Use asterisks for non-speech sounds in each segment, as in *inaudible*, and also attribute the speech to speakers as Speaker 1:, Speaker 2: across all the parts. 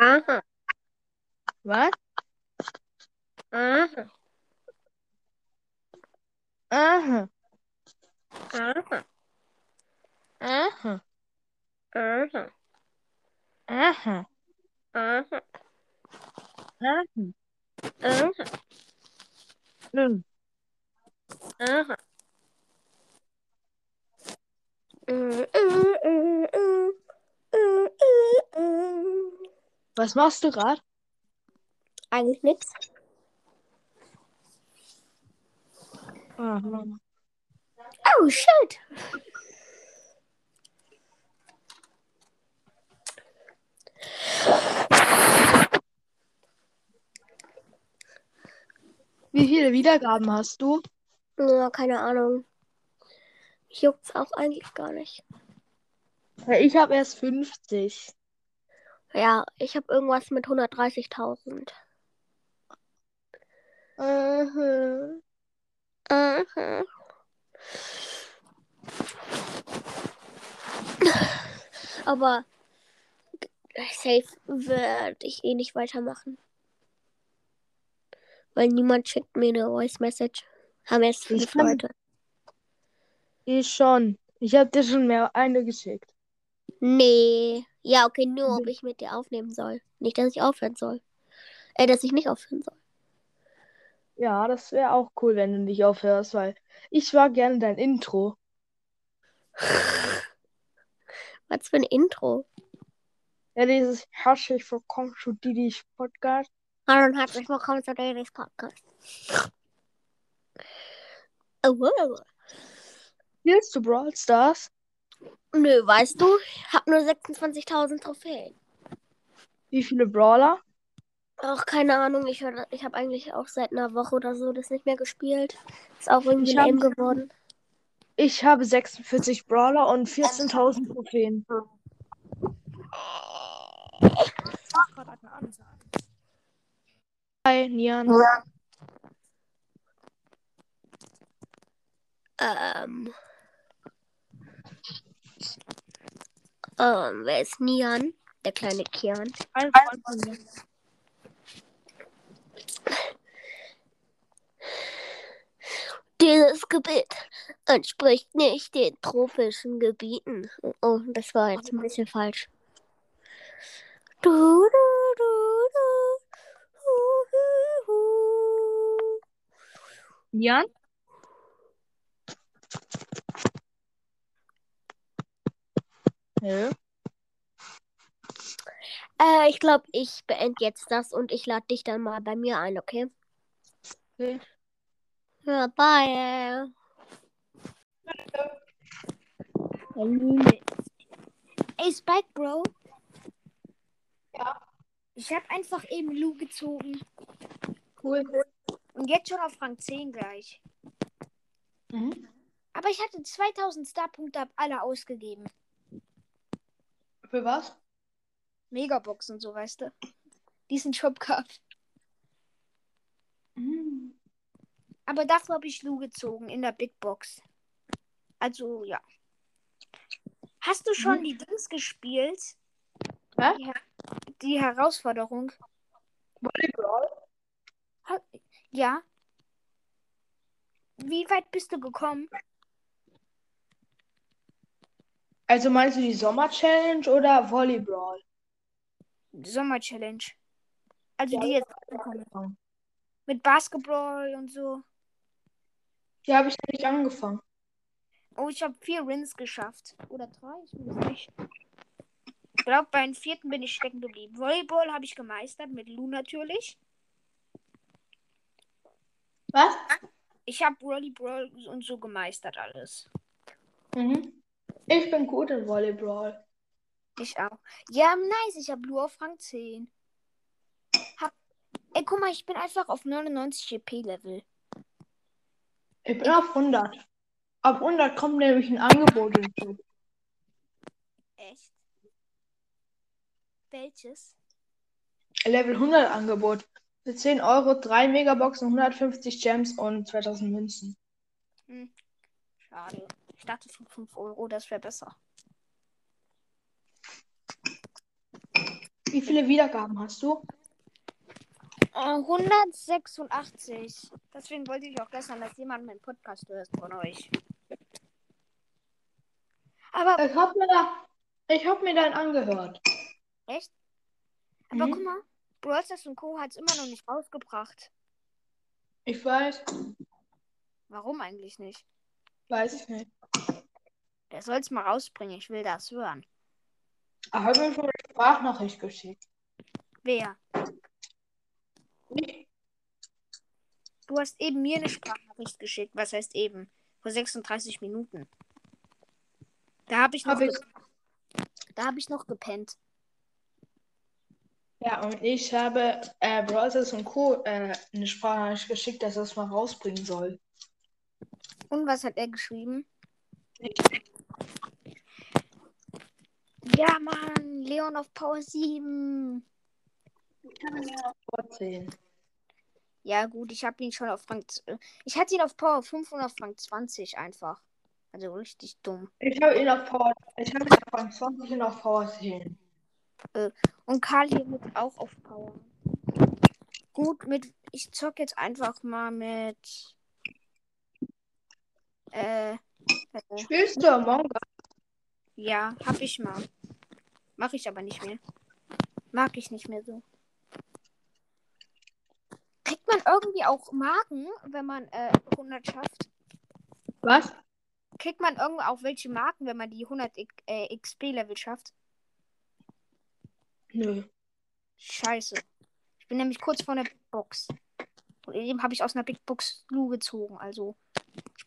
Speaker 1: Aha.
Speaker 2: Was?
Speaker 1: Aha.
Speaker 2: Aha.
Speaker 1: Aha.
Speaker 2: Aha.
Speaker 1: Aha.
Speaker 2: Aha.
Speaker 1: Aha.
Speaker 2: Aha.
Speaker 1: Aha.
Speaker 2: Hm.
Speaker 1: Aha. Mm, mm, mm, mm. Mm, mm, mm.
Speaker 2: Was machst du gerade?
Speaker 1: Eigentlich nichts. Oh shit.
Speaker 2: Wie viele Wiedergaben hast du?
Speaker 1: Ja, keine Ahnung. Mich juckt's auch eigentlich gar nicht.
Speaker 2: Ich habe erst 50.
Speaker 1: Ja, ich habe irgendwas mit 130.000.
Speaker 2: Aha.
Speaker 1: Mhm. Aber safe werde ich eh nicht weitermachen. Weil niemand schickt mir eine Voice Message. Haben erst fünf Leute.
Speaker 2: Ich schon. Ich habe dir schon mehr eine geschickt.
Speaker 1: Nee. Ja, okay, nur ob ich mit dir aufnehmen soll. Nicht, dass ich aufhören soll. Äh, dass ich nicht aufhören soll.
Speaker 2: Ja, das wäre auch cool, wenn du nicht aufhörst, weil ich war gerne dein Intro. *laughs*
Speaker 1: Was für ein Intro.
Speaker 2: Ja, dieses herzlich willkommen zu Didis Podcast.
Speaker 1: Hallo und herzlich willkommen zu Dailies Podcast. Oh, wow.
Speaker 2: Spielst du Brawl Stars?
Speaker 1: Nö, weißt du, ich hab nur 26.000 Trophäen.
Speaker 2: Wie viele Brawler?
Speaker 1: Ach, keine Ahnung. Ich, hör- ich habe eigentlich auch seit einer Woche oder so das nicht mehr gespielt. Ist auch irgendwie
Speaker 2: Ich hab-
Speaker 1: lame geworden.
Speaker 2: Ich habe 46 Brawler und 14.000 Trophäen. Hi, Nian.
Speaker 1: Ähm. Ähm, wer ist Nian? Der kleine Kian. Dieses Gebiet entspricht nicht den tropischen Gebieten. Oh, das war jetzt ein bisschen falsch. Du, du, du.
Speaker 2: Nian? Nö.
Speaker 1: Äh, ich glaube, ich beende jetzt das und ich lade dich dann mal bei mir ein, okay?
Speaker 2: Okay.
Speaker 1: Ja, bye.
Speaker 3: Ey, Spike, Bro.
Speaker 2: Ja.
Speaker 3: Ich habe einfach eben Lu gezogen.
Speaker 2: Cool.
Speaker 3: Und jetzt schon auf Rang 10 gleich.
Speaker 2: Mhm.
Speaker 3: Aber ich hatte 2000 Starpunkte, hab alle ausgegeben.
Speaker 2: Für was?
Speaker 3: Megabox und so, weißt du. Diesen Shop gehabt.
Speaker 2: Mhm.
Speaker 3: Aber dafür habe ich Lu gezogen in der Big Box. Also, ja. Hast du schon
Speaker 2: Mhm.
Speaker 3: die Dings gespielt?
Speaker 2: Hä?
Speaker 3: Die, die Herausforderung?
Speaker 2: Volleyball?
Speaker 3: Ja. Wie weit bist du gekommen?
Speaker 2: Also meinst du die Sommer-Challenge oder Volleyball?
Speaker 3: Sommer-Challenge. Also
Speaker 2: Ja,
Speaker 3: die jetzt angekommen. Mit Basketball und so.
Speaker 2: Die habe ich nicht angefangen.
Speaker 3: Oh, ich habe vier Wins geschafft. Oder drei? Ich weiß nicht. Ich glaube, beim vierten bin ich stecken geblieben. Volleyball habe ich gemeistert, mit Lu natürlich.
Speaker 2: Was?
Speaker 3: Ich habe Volleyball und so gemeistert alles.
Speaker 2: Mhm. Ich bin gut in Volleyball.
Speaker 3: Ich auch. Ja, nice. Ich habe Lu auf Rang 10. Hab... Ey, guck mal, ich bin einfach auf 99 GP-Level.
Speaker 2: Ich bin auf 100. Ab 100 kommt nämlich ein Angebot hinzu.
Speaker 3: Echt? Welches?
Speaker 2: Level 100 Angebot. Für 10 Euro 3 Megaboxen, 150 Gems und 2000 Münzen.
Speaker 3: Schade. Ich dachte für 5 Euro, das wäre besser.
Speaker 2: Wie viele Wiedergaben hast du?
Speaker 3: Äh, 186. Deswegen wollte ich auch gestern, dass jemand meinen Podcast hört von euch. Aber
Speaker 2: Ich hab mir da, ich hab mir deinen angehört.
Speaker 3: echt? Aber
Speaker 2: Mhm.
Speaker 3: guck mal, Brawl Stars und Co. hat es immer noch nicht rausgebracht.
Speaker 2: Ich weiß,
Speaker 3: Warum eigentlich nicht?
Speaker 2: Weiß ich nicht.
Speaker 3: Der soll es mal rausbringen. Ich will das hören.
Speaker 2: Er hat mir schon eine Sprachnachricht geschickt.
Speaker 3: Wer?
Speaker 2: Ich?
Speaker 3: Du hast eben mir eine Sprachnachricht geschickt. Was heißt eben? Vor 36 Minuten. Da habe ich noch,
Speaker 2: Hab ich.
Speaker 3: da hab ich noch gepennt.
Speaker 2: Ja, und ich habe äh, Brothers und Co. Äh, eine Sprachnachricht geschickt, dass er es mal rausbringen soll.
Speaker 3: Und was hat er geschrieben? Ja, Mann, Leon auf Power 7.
Speaker 2: Vorzählen.
Speaker 3: Ja, gut, ich habe ihn schon auf Rang. äh, Ich hatte ihn auf Power 5 und auf Rang 20 einfach. Also richtig dumm.
Speaker 2: Ich habe ihn auf Power, ich habe ihn auf Rang 20 und auf Power 10.
Speaker 3: Und Karl hier mit auch auf Power. Gut, mit. Ich zock jetzt einfach mal mit. Äh. äh
Speaker 2: Spielst du Among Us?
Speaker 3: ja, hab ich mal. Mach ich aber nicht mehr. Mag ich nicht mehr so. Kriegt man irgendwie auch Marken, wenn man äh, 100 schafft?
Speaker 2: Was?
Speaker 3: Kriegt man irgendwie auch welche Marken, wenn man die 100 X- äh, XP-Level schafft?
Speaker 2: Nö.
Speaker 3: Scheiße. Ich bin nämlich kurz vor einer Big Box. Und eben habe ich aus einer Big Box Blue gezogen. Also,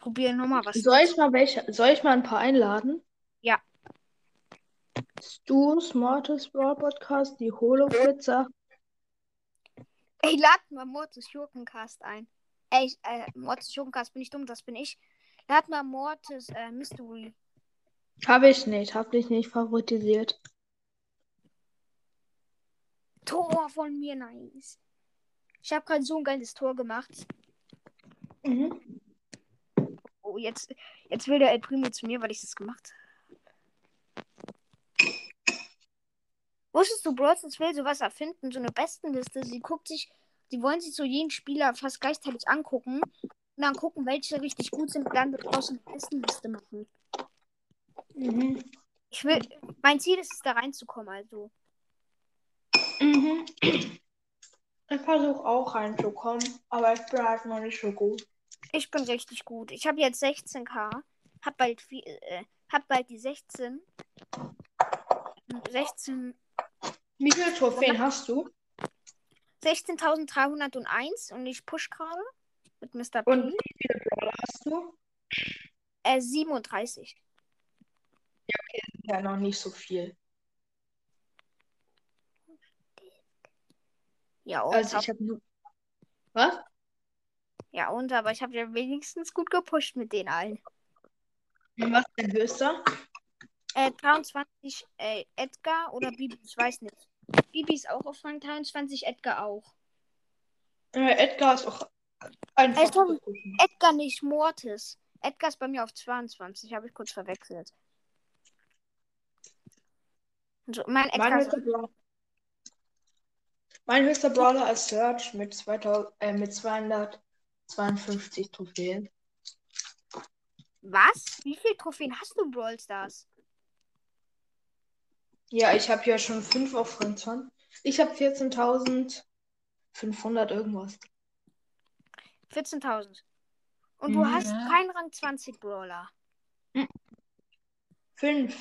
Speaker 3: probiere nochmal was.
Speaker 2: Soll ich mal welche, soll ich mal ein paar einladen?
Speaker 3: Ja.
Speaker 2: Stu, Smartest Brawl Podcast, die Holo Pizza.
Speaker 3: Ey, lad mal Mortis Schurkencast ein. Ey, ich- äh, Mortis Schurkencast bin ich dumm, das bin ich. Lad mal Mortis äh, Mystery.
Speaker 2: Habe ich nicht, habe ich nicht favorisiert.
Speaker 3: Tor von mir, nice. Ich habe gerade so ein geiles Tor gemacht.
Speaker 2: Mhm.
Speaker 3: Oh, jetzt, jetzt will der El Primo zu mir, weil ich das gemacht habe. Wusstest du, Stars will sowas erfinden, so eine Bestenliste. Sie guckt sich, sie wollen sich so jeden Spieler fast gleichzeitig angucken und dann gucken, welche richtig gut sind und dann wird daraus eine Bestenliste machen.
Speaker 2: Mhm.
Speaker 3: Ich will, mein Ziel ist es, da reinzukommen, also.
Speaker 2: Mhm. Ich versuche auch reinzukommen, aber ich bin halt noch nicht so gut.
Speaker 3: Ich bin richtig gut. Ich habe jetzt 16k, hab bald, viel, äh, hab bald die 16. 16
Speaker 2: Wie viele Trophäen hast du?
Speaker 3: 16.301 und ich push gerade mit Mr. P.
Speaker 2: Und wie viele Brawler hast du?
Speaker 3: Äh, 37.
Speaker 2: Ja, noch nicht so viel.
Speaker 3: Ja, und,
Speaker 2: Also ich habe nur. Was?
Speaker 3: Ja, und aber ich habe ja wenigstens gut gepusht mit den allen.
Speaker 2: Und was ist dein höchster?
Speaker 3: Äh, 23 äh, Edgar oder Bibi, ich weiß nicht. Bibi ist auch auf Rang 23, Edgar auch.
Speaker 2: Äh, Edgar ist auch einfach zu pushen.
Speaker 3: Edgar nicht, Mortis. Edgar ist bei mir auf 22, habe ich kurz verwechselt. Also, mein Edgar
Speaker 2: Mein höchster Brawler. Mein höchster Brawler ist Search mit, 2000, äh, mit 252 Trophäen.
Speaker 3: Was? Wie viele Trophäen hast du in Brawl Stars?
Speaker 2: Ja, ich habe ja schon 5 auf Rang 20. Ich habe 14.500 irgendwas.
Speaker 3: 14.000. Und du
Speaker 2: Mhm.
Speaker 3: hast keinen Rang 20 Brawler.
Speaker 2: 5.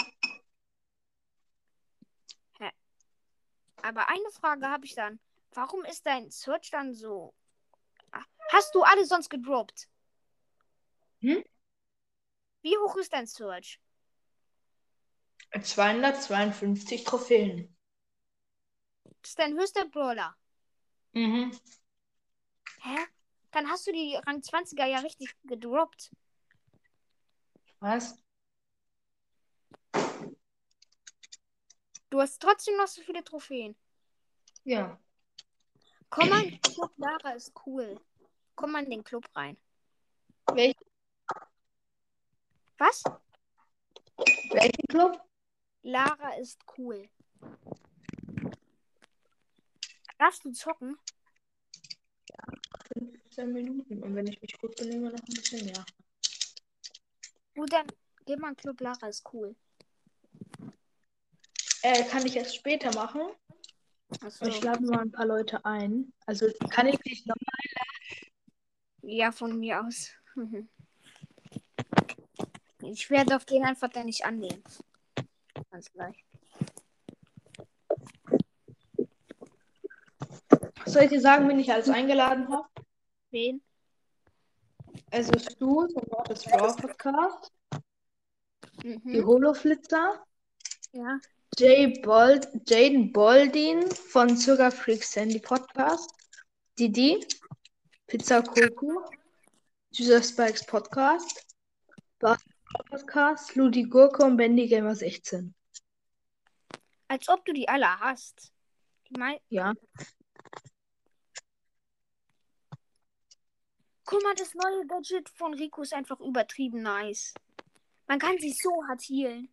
Speaker 3: Aber eine Frage habe ich dann. Warum ist dein Search dann so? Hast du alle sonst gedroppt?
Speaker 2: Hm?
Speaker 3: Wie hoch ist dein Search?
Speaker 2: 252 Trophäen.
Speaker 3: Das ist dein höchster Brawler.
Speaker 2: Mhm.
Speaker 3: Hä? Dann hast du die Rang 20er ja richtig gedroppt.
Speaker 2: Was?
Speaker 3: Du hast trotzdem noch so viele Trophäen.
Speaker 2: Ja.
Speaker 3: Komm mal Lara ist cool. Komm mal in den Club rein.
Speaker 2: Welch,
Speaker 3: Was?
Speaker 2: welchen Club?
Speaker 3: Lara ist cool. Darfst du zocken?
Speaker 2: 15 Minuten. Und wenn ich mich gut benehme, noch ein bisschen mehr.
Speaker 3: Gut, dann geh mal in Club Lara, ist cool.
Speaker 2: Äh, kann ich erst später machen?
Speaker 3: Achso.
Speaker 2: Ich lade mal ein paar Leute ein. Also kann ich dich noch.
Speaker 3: Ja, von mir aus. Ich werde auf den einfach dann nicht annehmen. Ganz gleich.
Speaker 2: Soll ich dir sagen, wen ich alles eingeladen habe?
Speaker 3: Wen?
Speaker 2: Es ist du, vom Mortis Brawl Podcast, die
Speaker 3: Mhm.
Speaker 2: Holoflitzer,
Speaker 3: Ja.
Speaker 2: Jay Bold, Jaden Boldin von Sugar Freak Sandy Podcast, Didi, Pizza Coco, Süßer Spikes Podcast, Basketball Podcast, Ludi Gurke und Bendy Gamer 16.
Speaker 3: Als ob du die alle hast. Die mei
Speaker 2: Ja.
Speaker 3: Guck mal, das neue Gadget von Rico ist einfach übertrieben nice. Man kann sich so hart healen.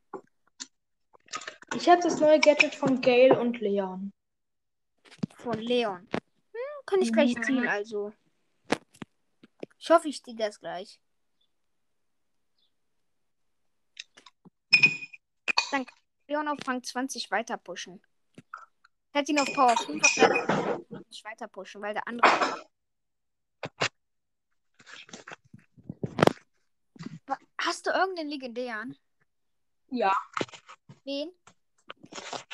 Speaker 2: Ich habe das neue Gadget von Gail und Leon.
Speaker 3: Von Leon. Hm, kann ich gleich ziehen, also. Ich hoffe, ich ziehe das gleich. Dann kann Leon auf Rang 20 weiter pushen. Ich hätte ihn auf Power 5 nicht weiter pushen, weil der andere. Hast du irgendeinen legendären?
Speaker 2: Ja.
Speaker 3: Wen?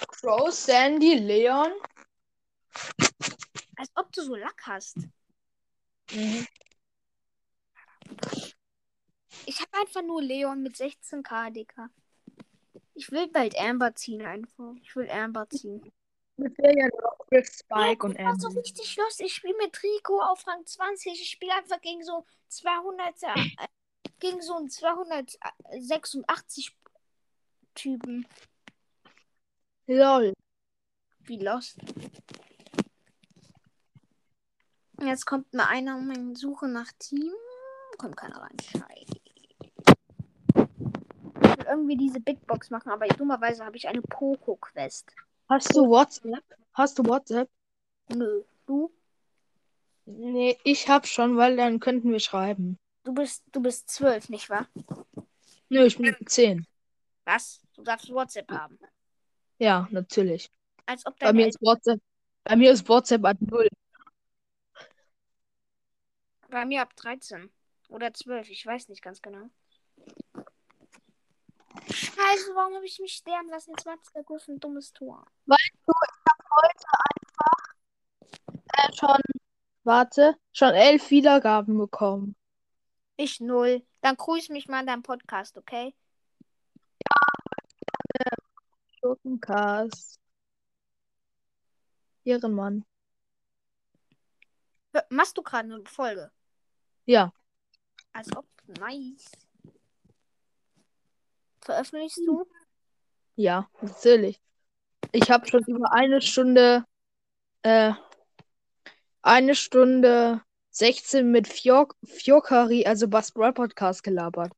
Speaker 2: Crow, Sandy, Leon.
Speaker 3: Als ob du so Lack hast.
Speaker 2: Mhm.
Speaker 3: Ich habe einfach nur Leon mit 16k, Dicker. Ich will bald Amber ziehen einfach. Ich will Amber ziehen.
Speaker 2: Mit der ja noch Chris Spike und
Speaker 3: ich war so richtig los. Ich spiele mit Rico auf Rang 20. Ich spiele einfach gegen so 200, äh, gegen so einen 286 Typen.
Speaker 2: Lol.
Speaker 3: Wie lost. Jetzt kommt mal einer um meine Suche nach Team. Kommt keiner rein. Scheiße. Ich will irgendwie diese Big Box machen, aber dummerweise habe ich eine Poco-Quest.
Speaker 2: Hast du WhatsApp? Hast du WhatsApp?
Speaker 3: Nö. Du?
Speaker 2: Nee, ich hab schon, weil dann könnten wir schreiben.
Speaker 3: Du bist, du bist zwölf, nicht wahr?
Speaker 2: Nö, ich bin 10.
Speaker 3: Was? Du darfst WhatsApp haben.
Speaker 2: Ja, natürlich.
Speaker 3: Als ob
Speaker 2: Bei mir ist WhatsApp. Bei mir ist WhatsApp ab 0.
Speaker 3: Bei mir ab 13 oder 12, ich weiß nicht ganz genau. Scheiße, warum habe ich mich sterben lassen? Jetzt macht der Griff ein dummes Tor.
Speaker 2: Äh, schon, warte, schon elf Wiedergaben bekommen.
Speaker 3: Ich null. Dann grüß mich mal in deinem Podcast, okay?
Speaker 2: Schurkencast. Ehrenmann.
Speaker 3: Machst du gerade eine Folge?
Speaker 2: Ja,
Speaker 3: Als ob. Nice. Veröffentlichst du?
Speaker 2: ja, natürlich. Ich habe schon über eine Stunde, äh, eine Stunde 16 mit Fjok Fjokari, also Bass Brawl Podcast gelabert.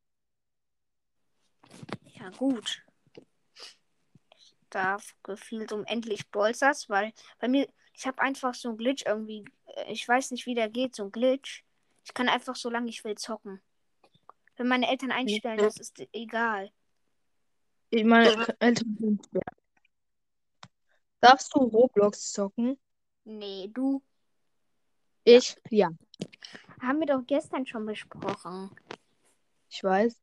Speaker 3: Ja, gut. Ich darf gefühlt um endlich Bolsters, weil bei mir, ich habe einfach so ein Glitch irgendwie. äh, Ich weiß nicht, wie der geht, so ein Glitch. Ich kann einfach so lange ich will zocken. Wenn meine Eltern einstellen, das ist egal.
Speaker 2: Ich meine, Eltern sind schwer. Darfst du Roblox zocken?
Speaker 3: Nee, du.
Speaker 2: Ich? Ja,
Speaker 3: Haben wir doch gestern schon besprochen.
Speaker 2: ich weiß.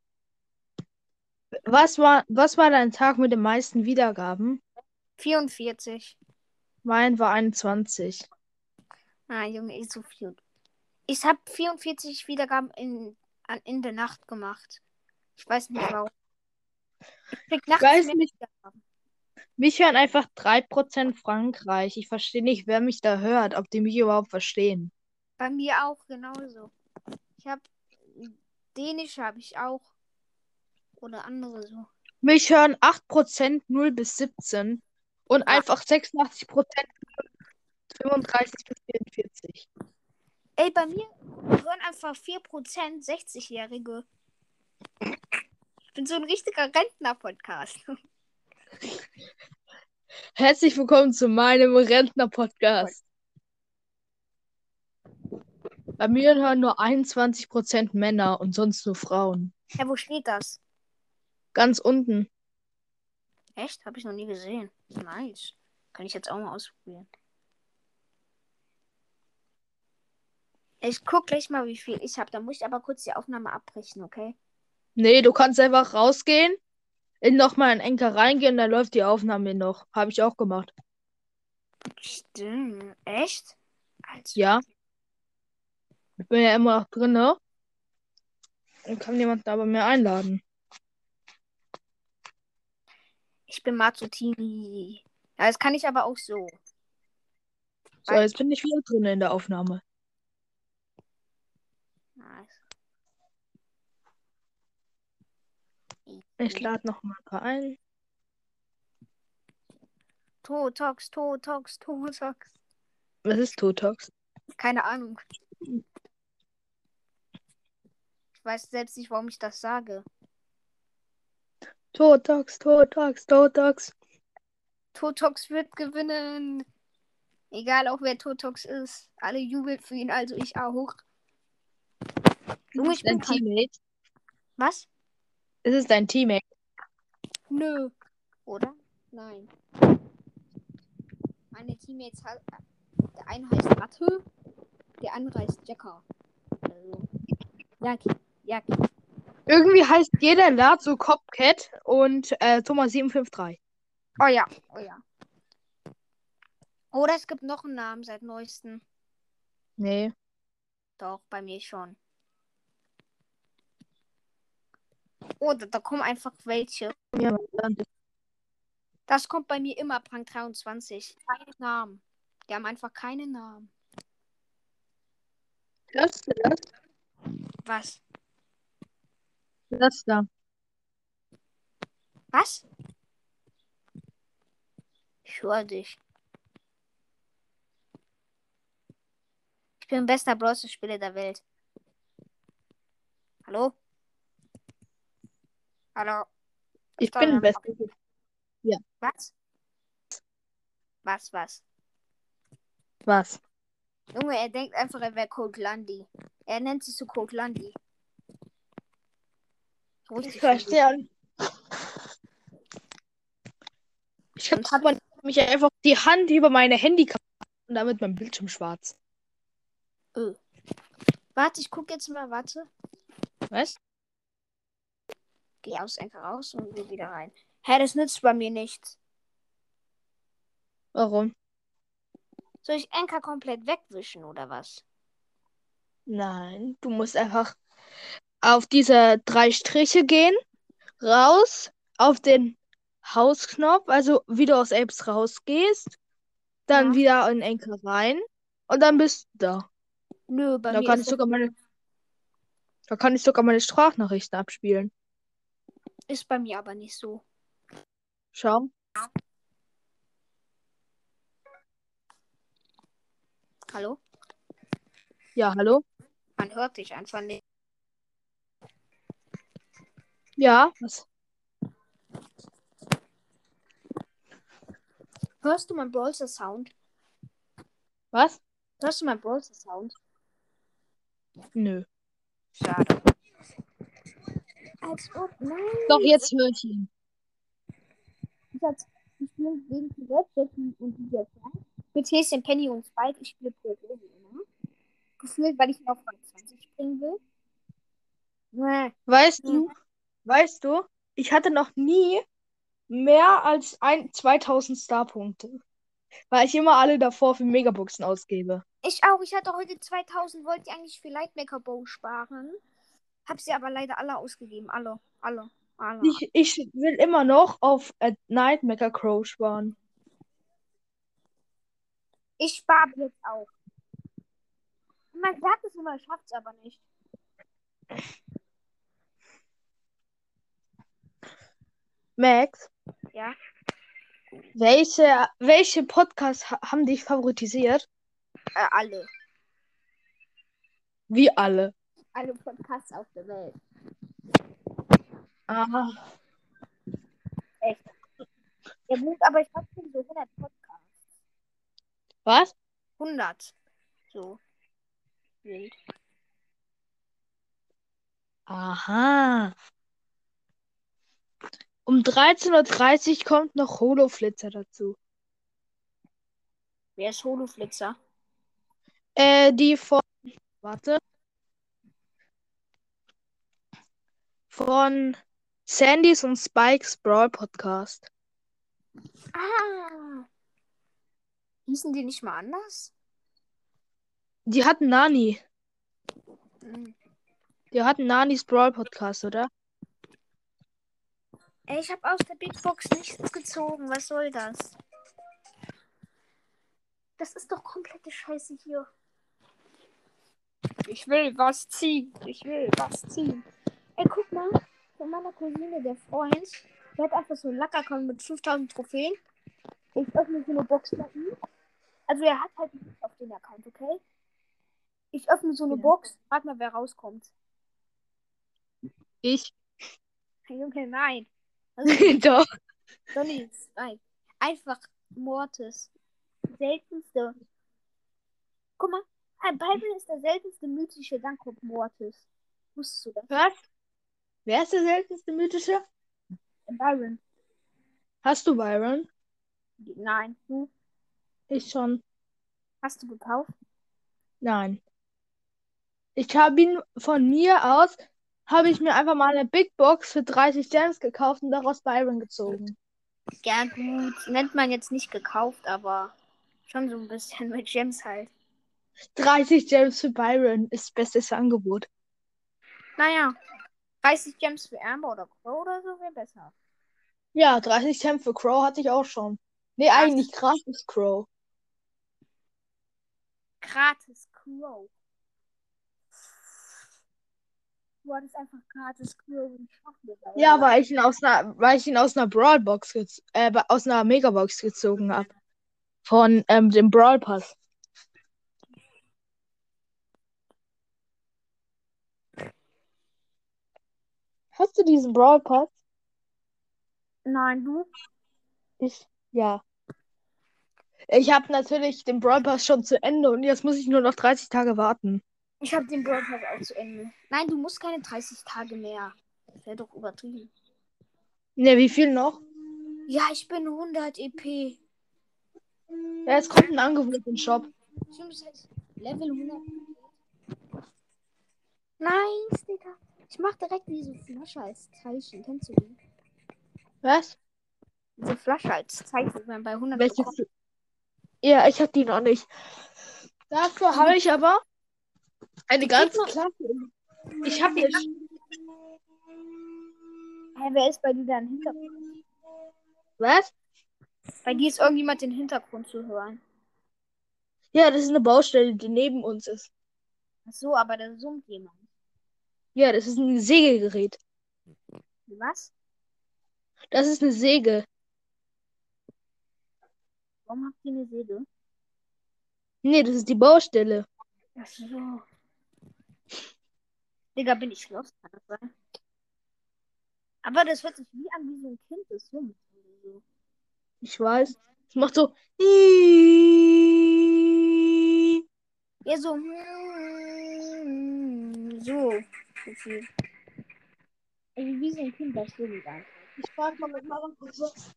Speaker 2: Was war, was war dein Tag mit den meisten Wiedergaben?
Speaker 3: 44.
Speaker 2: Mein war 21.
Speaker 3: Ah, Junge, ist so viel. Ich habe 44 Wiedergaben in, an, in der Nacht gemacht. Ich weiß nicht warum. Ich krieg nachts
Speaker 2: weiß nicht.
Speaker 3: Wiedergaben.
Speaker 2: Mich hören einfach 3% Frankreich. Ich verstehe nicht, wer mich da hört, ob die mich überhaupt verstehen.
Speaker 3: Bei mir auch genauso. Ich habe Dänisch habe ich auch. Oder andere so.
Speaker 2: Mich hören 8% 0 bis 17 und einfach 86% 35 bis 44.
Speaker 3: Ey, bei mir hören einfach 4% 60-Jährige. Ich bin so ein richtiger Rentner-Podcast. *laughs*
Speaker 2: Herzlich willkommen zu meinem Rentner-Podcast. Bei mir hören nur 21% Männer und sonst nur Frauen.
Speaker 3: Ja, wo steht das?
Speaker 2: Ganz unten.
Speaker 3: Echt? Habe ich noch nie gesehen. Nice. Kann ich jetzt auch mal ausprobieren. Ich guck gleich mal, wie viel ich habe. Da muss ich aber kurz die Aufnahme abbrechen, okay?
Speaker 2: Nee, du kannst einfach rausgehen, in nochmal in Enker reingehen, dann läuft die Aufnahme noch. Habe ich auch gemacht.
Speaker 3: Stimmt. Echt? Also,
Speaker 2: Ja. Ich bin ja immer noch drin, ne? Und kann jemand aber mehr einladen.
Speaker 3: Ich bin Mazzutini. Ja, das kann ich aber auch so.
Speaker 2: So, jetzt bin ich wieder drin in der Aufnahme.
Speaker 3: Nice.
Speaker 2: Ich lade noch mal ein paar ein.
Speaker 3: Totox, Totox, Totox.
Speaker 2: Was ist Totox?
Speaker 3: Keine Ahnung. Ich weiß selbst nicht, warum ich das sage.
Speaker 2: Totox, Totox, Totox.
Speaker 3: Totox wird gewinnen. Egal auch wer Totox ist. Alle jubeln für ihn, also ich auch. Junge, ich
Speaker 2: Dein
Speaker 3: bin kein...
Speaker 2: Teammate.
Speaker 3: Was?
Speaker 2: Ist es dein Teammate?
Speaker 3: Nö. Oder? Nein. Meine Teammates ha- Der eine heißt Ratte, der andere heißt Jacker. Also. Jacki. Jacki.
Speaker 2: Irgendwie heißt jeder Lad so Copcat und äh, Thomas 753.
Speaker 3: Oh ja, oh ja. Oder es gibt noch einen Namen seit neuestem.
Speaker 2: Nee.
Speaker 3: Doch, bei mir schon. Oder da kommen einfach welche.
Speaker 2: Ja,
Speaker 3: Das kommt bei mir immer Prank 23. Keine Namen. Die haben einfach keine Namen.
Speaker 2: Hörst du das?
Speaker 3: Was?
Speaker 2: Das da.
Speaker 3: Was? Ich höre dich. Ich bin bester Bronze-Spieler der Welt. Hallo? Hallo?
Speaker 2: Ich
Speaker 3: Da,
Speaker 2: bin
Speaker 3: ja.
Speaker 2: best.
Speaker 3: Was? Was, was?
Speaker 2: Was?
Speaker 3: Junge, er denkt einfach, er wäre Code Landy. Er nennt sich so. Richtig
Speaker 2: Ich verstehe. Ich habe mich einfach die Hand über meine Handykamera und damit mein Bildschirm schwarz.
Speaker 3: Öh. Warte, ich guck jetzt mal, warte.
Speaker 2: Was?
Speaker 3: Geh aus einfach raus und geh wieder rein. Hä, das nützt bei mir nichts.
Speaker 2: Warum?
Speaker 3: Soll ich Enker komplett wegwischen oder was?
Speaker 2: Nein, du musst einfach auf diese drei Striche gehen, raus, auf den Hausknopf, also wie du aus Apps rausgehst, dann
Speaker 3: Ja.
Speaker 2: wieder in Enker rein und dann bist du da.
Speaker 3: Nö, bei
Speaker 2: Da
Speaker 3: mir
Speaker 2: kann ich sogar meine, da kann ich sogar meine Sprachnachrichten abspielen.
Speaker 3: Ist bei mir aber nicht so.
Speaker 2: Schau.
Speaker 3: Hallo?
Speaker 2: Ja, hallo?
Speaker 3: Man hört dich einfach nicht.
Speaker 2: Ja, was?
Speaker 3: Hörst du meinen Brawler Sound?
Speaker 2: Was?
Speaker 3: Hörst du meinen Brawler Sound?
Speaker 2: Nö.
Speaker 3: Schade. Als ob, nein.
Speaker 2: Doch, jetzt höre ich ihn.
Speaker 3: Ich spiele gegen die Jackie und die Jet Mit Häschen, Penny und Spike. Ich spiele Pro Bowl immer. Gefühlt, weil ich ihn auf Rang 20 springen will. Nee.
Speaker 2: Weißt du, weißt du, ich hatte noch nie mehr als ein 2000 Starpunkte. Weil ich immer alle davor für Megaboxen ausgebe.
Speaker 3: Ich auch. Ich hatte heute 2000, wollte ich eigentlich für Lightmaker Bow sparen. Hab sie aber leider alle ausgegeben. Alle. Alle. Alle.
Speaker 2: Ich, ich will immer noch auf Nightmaker Crow sparen.
Speaker 3: Ich spare jetzt auch. Man sagt es immer, schafft es aber nicht.
Speaker 2: Max,
Speaker 3: Ja.
Speaker 2: welche, welche Podcasts ha haben dich favoritisiert?
Speaker 3: Äh, alle.
Speaker 2: Wie alle.
Speaker 3: Alle Podcasts auf der Welt.
Speaker 2: Aha.
Speaker 3: Ja gut, aber ich hab schon so 100 Podcasts.
Speaker 2: Was?
Speaker 3: 100. So. Wild.
Speaker 2: Aha. Um 13.30 Uhr kommt noch Holoflitzer dazu.
Speaker 3: Wer ist Holoflitzer?
Speaker 2: Äh, die von. Warte. Von Sandys und Spikes Brawl Podcast.
Speaker 3: Ah. Hießen die nicht mal anders?
Speaker 2: Die hatten Nani.
Speaker 3: Hm.
Speaker 2: Die hatten Nanis Brawl Podcast, oder?
Speaker 3: Ey, ich habe aus der Big Box nichts gezogen. Was soll das? Das ist doch komplette Scheiße hier. Ich will was ziehen. Ich will was ziehen. Ey, guck mal. Von meiner Cousine, der Freund, der hat einfach so einen Lack-Account mit 5000 Trophäen. Ich öffne so eine Box bei ihm. Also er hat halt nicht auf den Account, okay? Ich öffne so eine
Speaker 2: Ja.
Speaker 3: Box. Frag mal, wer rauskommt.
Speaker 2: Ich. *laughs*
Speaker 3: Junge, nein. Also, *laughs*
Speaker 2: Doch.
Speaker 3: Donny, nein. Einfach Mortis. Seltenste. Guck mal, ein Bible ist der seltenste mythische, dann kommt Mortis. Wusstest du das?
Speaker 2: Was? Wer ist der seltenste mythische?
Speaker 3: Byron.
Speaker 2: Hast du Byron?
Speaker 3: Nein. Du?
Speaker 2: Ich schon.
Speaker 3: Hast du gekauft?
Speaker 2: Nein. Ich habe ihn von mir aus, habe ich mir einfach mal eine Big Box für 30 Gems gekauft und daraus Byron gezogen.
Speaker 3: Ja, gut. Nennt man jetzt nicht gekauft, aber schon so ein bisschen mit Gems halt.
Speaker 2: 30 Gems für Byron ist bestes Angebot.
Speaker 3: Naja. 30 Gems für Amber oder Crow oder so wäre besser.
Speaker 2: Ja, 30 Gems für Crow hatte ich auch schon. Nee,
Speaker 3: Ach.
Speaker 2: eigentlich gratis Crow.
Speaker 3: Gratis Crow. Du hattest einfach gratis Crow und Schokolade.
Speaker 2: Ja, weil ich ihn aus einer, weil ich ihn aus einer Brawl Box, gez äh, aus einer Megabox gezogen habe. Von ähm, dem Brawl Pass. Hast du diesen Brawl Pass?
Speaker 3: Nein, du?
Speaker 2: Ich, ja. Ich habe natürlich den Brawl Pass schon zu Ende und jetzt muss ich nur noch 30 Tage warten.
Speaker 3: Ich habe den Brawl Pass auch zu Ende. Nein, du musst keine 30 Tage mehr. Das wäre doch übertrieben.
Speaker 2: Ne, wie viel noch?
Speaker 3: Ja, ich bin 100 EP.
Speaker 2: Ja, jetzt kommt ein Angebot im Shop.
Speaker 3: Level 100. Nice, Digga. Ich mach direkt diese Flasche als Zeichen. Kennst du die?
Speaker 2: Was?
Speaker 3: Diese Flasche als Zeichen, wenn man bei 100
Speaker 2: Welches?
Speaker 3: bekommt.
Speaker 2: Ja, ich habe die noch nicht. Dafür habe ich aber eine ganze
Speaker 3: noch-
Speaker 2: Klasse. Ich habe hier.
Speaker 3: Hä, wer ist bei dir da im Hintergrund?
Speaker 2: Was?
Speaker 3: Bei dir ist irgendjemand den Hintergrund zu hören.
Speaker 2: Ja, das ist eine Baustelle, die neben uns ist.
Speaker 3: Ach so, aber da summt jemand.
Speaker 2: Ja, das ist ein Sägegerät.
Speaker 3: Was?
Speaker 2: Das ist eine Säge.
Speaker 3: Warum habt ihr eine Säge?
Speaker 2: Nee, das ist die Baustelle.
Speaker 3: Ach so. Digga, bin ich los? Kann das sein? Aber das hört sich wie an wie so ein Kind, das summt. so.
Speaker 2: Ich weiß. Es macht so.
Speaker 3: Ja, so. mm, So. Gefühlt. Also wie so ein Kind, das summt einfach.
Speaker 2: Ich frage mal mit Mama kurz.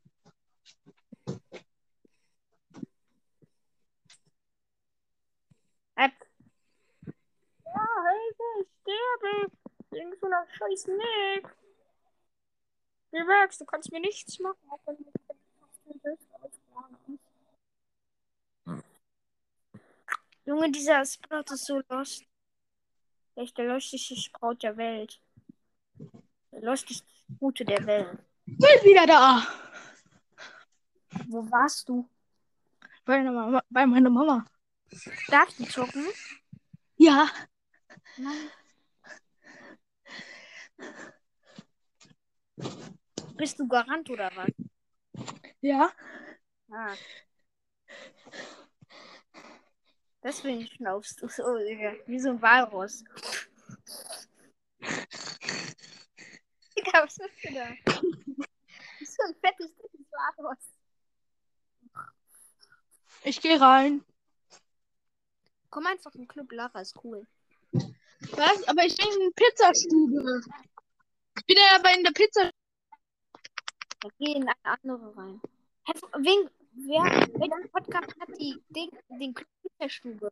Speaker 3: App. Ja, Hilfe, ich sterbe. Wegen so einer scheiß Nick. Wie merkst, du kannst mir nichts machen. auch wenn du nicht. Junge, dieser Sprout ist so lost. Echt der lustigste Sprout der Welt. Der lustigste Gute der Welt.
Speaker 2: Bin wieder da.
Speaker 3: Wo warst du?
Speaker 2: Bei meiner Mama. Bei meiner Mama.
Speaker 3: Darfst du zocken?
Speaker 2: Ja.
Speaker 3: Nein. Bist du Garant oder was?
Speaker 2: Ja.
Speaker 3: Ah. Deswegen schnaufst du *laughs* so, Digga. Wie so ein Walross. Digga, was bist du da? So ein fettes, dickes Walross.
Speaker 2: Ich gehe rein.
Speaker 3: Komm einfach im Club Lara, ist cool.
Speaker 2: Was? Aber ich bin in der Pizzastube. Ich bin ja aber in der Pizza.
Speaker 3: Ja, Geh in eine andere rein. Wen, wer, welcher Podcast hat die, den, den Club der Stube?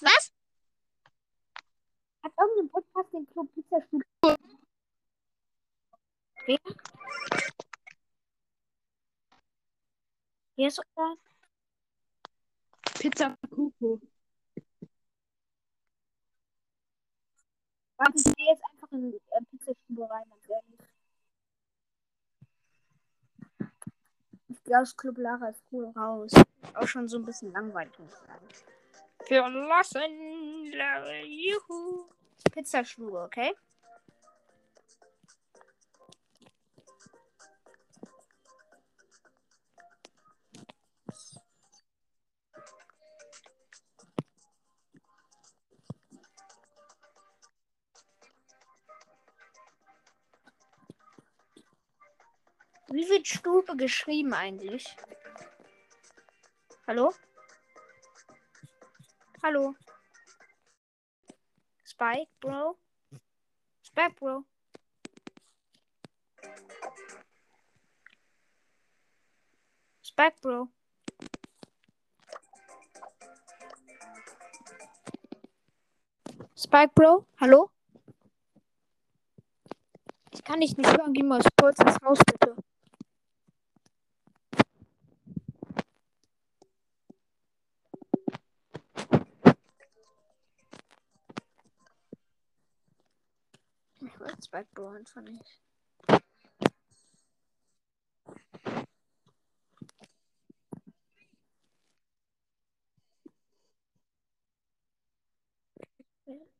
Speaker 4: Was?
Speaker 3: Hat irgendein Podcast den Club Pizzastube? Wer? Wer ist das?
Speaker 2: Pizza Kuku.
Speaker 3: Warte, ich gehe jetzt einfach in die äh, Pizzastube rein, ganz ehrlich. Gehe aus Club Lara ist cool raus. Auch schon so ein bisschen langweilig. muss ich sagen. Verlassen, Lara, juhu. Pizzastube, okay? Wie wird Stube geschrieben eigentlich? Hallo? Hallo? Spike, Bro? Spike, Bro? Spike, Bro? Spike, Bro? Hallo? Ich kann dich nicht hören. Geh mal kurz ins Haus, bitte. Ich will Spike, Bro einfach nicht.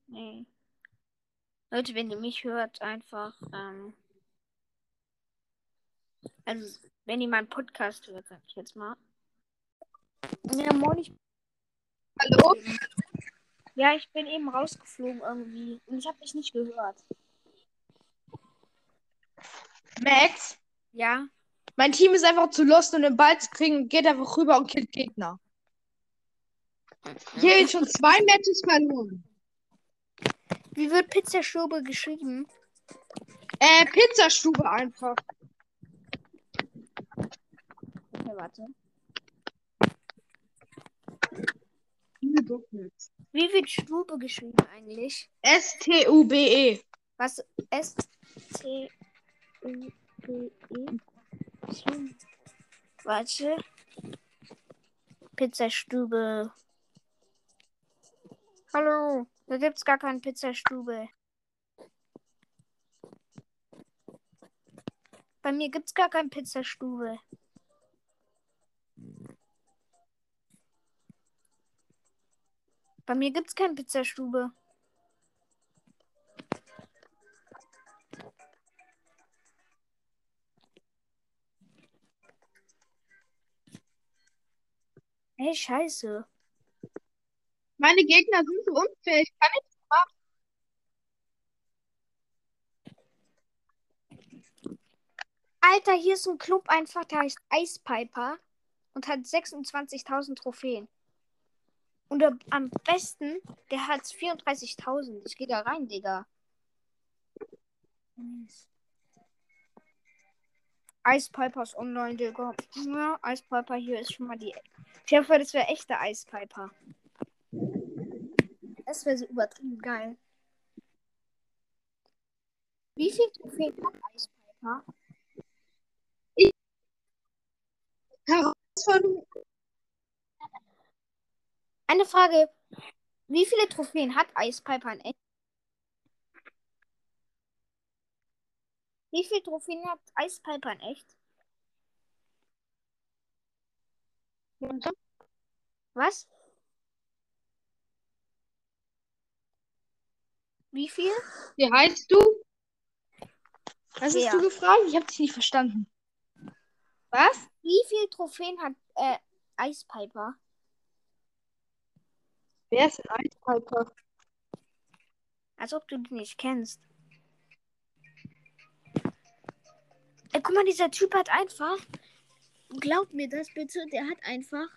Speaker 3: Nee. Leute, wenn ihr mich hört, einfach, ähm, also, wenn ihr meinen Podcast hört, sag ich jetzt mal. Ja, moin, ich,
Speaker 2: Hallo?
Speaker 3: ja, ich bin eben rausgeflogen irgendwie und ich habe dich nicht gehört.
Speaker 2: Max?
Speaker 3: Ja,
Speaker 2: Mein Team ist einfach zu lost, um den Ball zu kriegen. Geht einfach rüber und killt Gegner. Habe jetzt schon zwei Matches verloren.
Speaker 3: wie wird Pizzastube geschrieben?
Speaker 2: Äh, Pizzastube einfach.
Speaker 3: Okay, warte.
Speaker 2: S-T-U-B-E.
Speaker 3: Wie wird Stube geschrieben eigentlich?
Speaker 2: S-T-U-B-E.
Speaker 3: Was? S T U B E. Warte. Pizzastube. Hallo. Da gibt's gar keine Pizzastube. Bei mir gibt's gar keine Pizzastube. Bei mir gibt's keine Pizzastube. Hey, scheiße.
Speaker 2: Meine Gegner sind so unfair. Ich kann nichts machen.
Speaker 3: Alter, hier ist ein Club einfach, der heißt Eispiper und hat 26.000 Trophäen. Und der, am besten, der hat 34.000. Ich gehe da rein, Digga. Eispipers online, Digga. Ja, Eispiper hier ist schon mal die. Ich hoffe, das wäre echter Eispiper. Das wäre so übertrieben geil. Wie viel Trophäen hat Eispiper?
Speaker 2: Herausforderung.
Speaker 3: Eine Frage. Wie viele Trophäen hat Eispiper in echt? Wie viele Trophäen hat Eispiper in echt? Was? Wie viel?
Speaker 2: Wie heißt du? Was
Speaker 3: Wer?
Speaker 2: hast du gefragt? Ich habe dich nicht verstanden. Was?
Speaker 3: Wie viele Trophäen hat äh, Eispiper?
Speaker 2: Wer ist ein Eispiper?
Speaker 3: Als ob du den nicht kennst. Ey, guck mal, dieser Typ hat einfach. Glaub mir das bitte, der hat einfach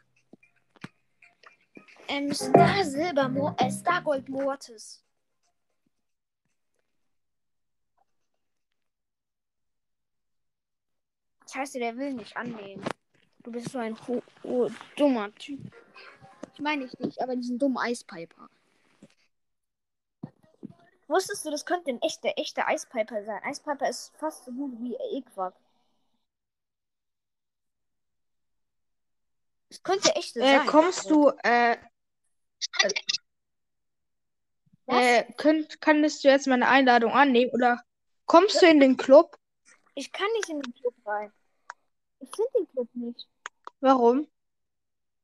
Speaker 3: Ähm, Star Silber, äh, Star Gold Mortis. Scheiße, der will nicht annehmen. Du bist so ein ho ho dummer Typ. Ich meine ich nicht, aber diesen dummen Eispiper. Wusstest du, das könnte ein echter, echter Eispiper sein? Eispiper ist fast so gut wie Equak. Es könnte echte
Speaker 2: Äh,
Speaker 3: sein.
Speaker 2: kommst du, äh,
Speaker 3: Was?
Speaker 2: äh, könnt, kannst du jetzt meine Einladung annehmen oder kommst du in den Club?
Speaker 3: Ich kann nicht in den Club rein. Ich finde den Club nicht.
Speaker 2: Warum?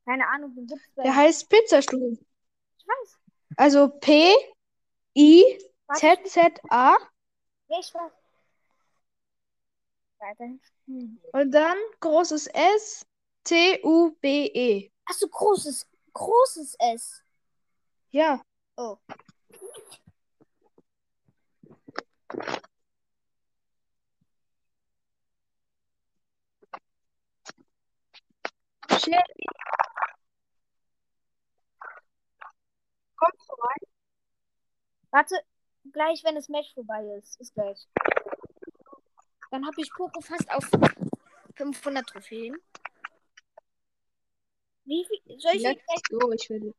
Speaker 3: Keine Ahnung, den gibt's bei.
Speaker 2: Der heißt Pizzastube.
Speaker 3: Ich weiß.
Speaker 2: Also P I
Speaker 3: Warte,
Speaker 2: Z Z A
Speaker 3: Ja, ich weiß.
Speaker 2: Und dann großes S T U B E.
Speaker 3: Hast du großes, großes S?
Speaker 2: Ja.
Speaker 3: Oh.
Speaker 2: Shelly. Kommst du rein?
Speaker 3: Warte, gleich, wenn das Match vorbei ist. Ist gleich. Dann habe ich Poco fast auf 500 Trophäen. Wie viel? Soll ich, dir
Speaker 2: Let's
Speaker 3: gleich,
Speaker 2: go, ich will.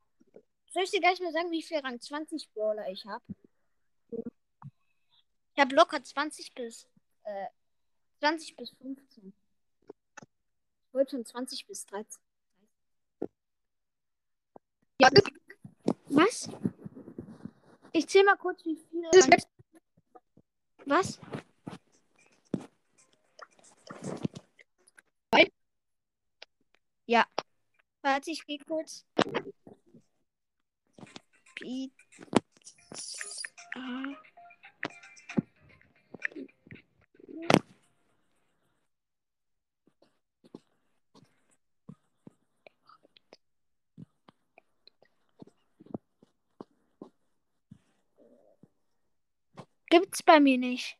Speaker 3: soll ich dir gleich mal sagen, wie viel Rang 20 Brawler ich habe? Ich habe locker 20 bis äh, 20 bis 15. Ich wollte schon 20 bis 13.
Speaker 2: Ja,
Speaker 3: Was? Ich zähl mal kurz, wie viele. Was?
Speaker 2: Nein.
Speaker 3: Ja. Warte, ich geh kurz. Pizza. Gibt's bei mir nicht.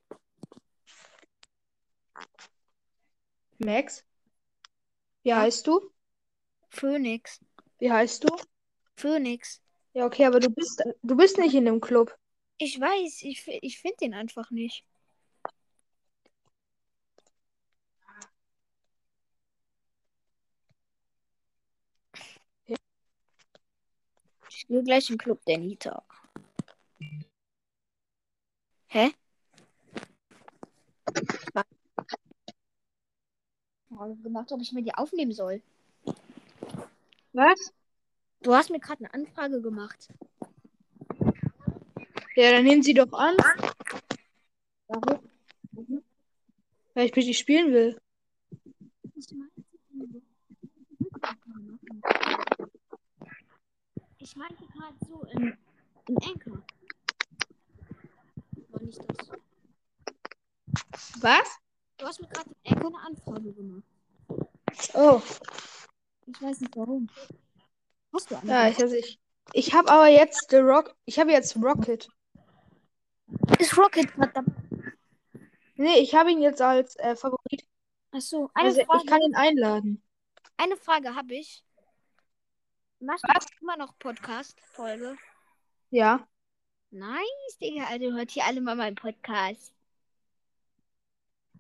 Speaker 2: Max. Wie heißt du?
Speaker 3: Phoenix.
Speaker 2: Wie heißt du?
Speaker 3: Phoenix.
Speaker 2: Ja, okay, aber du bist du bist nicht in dem Club.
Speaker 3: Ich weiß, ich, ich finde den einfach nicht.
Speaker 2: Ja.
Speaker 3: Ich gehe gleich im Club der Nita. Hä? Was? Frage gemacht, ob ich mir die aufnehmen soll.
Speaker 2: Was?
Speaker 3: Du hast mir gerade eine Anfrage gemacht.
Speaker 2: Ja, dann nehmen sie doch an,
Speaker 3: Warum?
Speaker 2: weil ich mit dir spielen will.
Speaker 3: Ich meinte gerade so in, in Anchor. War nicht das.
Speaker 2: Was?
Speaker 3: Du hast mir gerade eine Anfrage gemacht.
Speaker 2: Oh,
Speaker 3: Ich weiß nicht warum. Hast du eine?
Speaker 2: ja, ich also ich, ich habe aber jetzt The Rock, ich habe jetzt Rocket.
Speaker 3: Ist Rocket verdammt.
Speaker 2: Nee, ich habe ihn jetzt als äh, Favorit.
Speaker 3: Achso, eine
Speaker 2: Also
Speaker 3: Frage,
Speaker 2: ich kann ihn einladen.
Speaker 3: eine Frage habe ich. Machst du immer noch Podcast-Folge?
Speaker 2: Ja.
Speaker 3: Nice, Digga. Also hört hier alle mal meinen Podcast.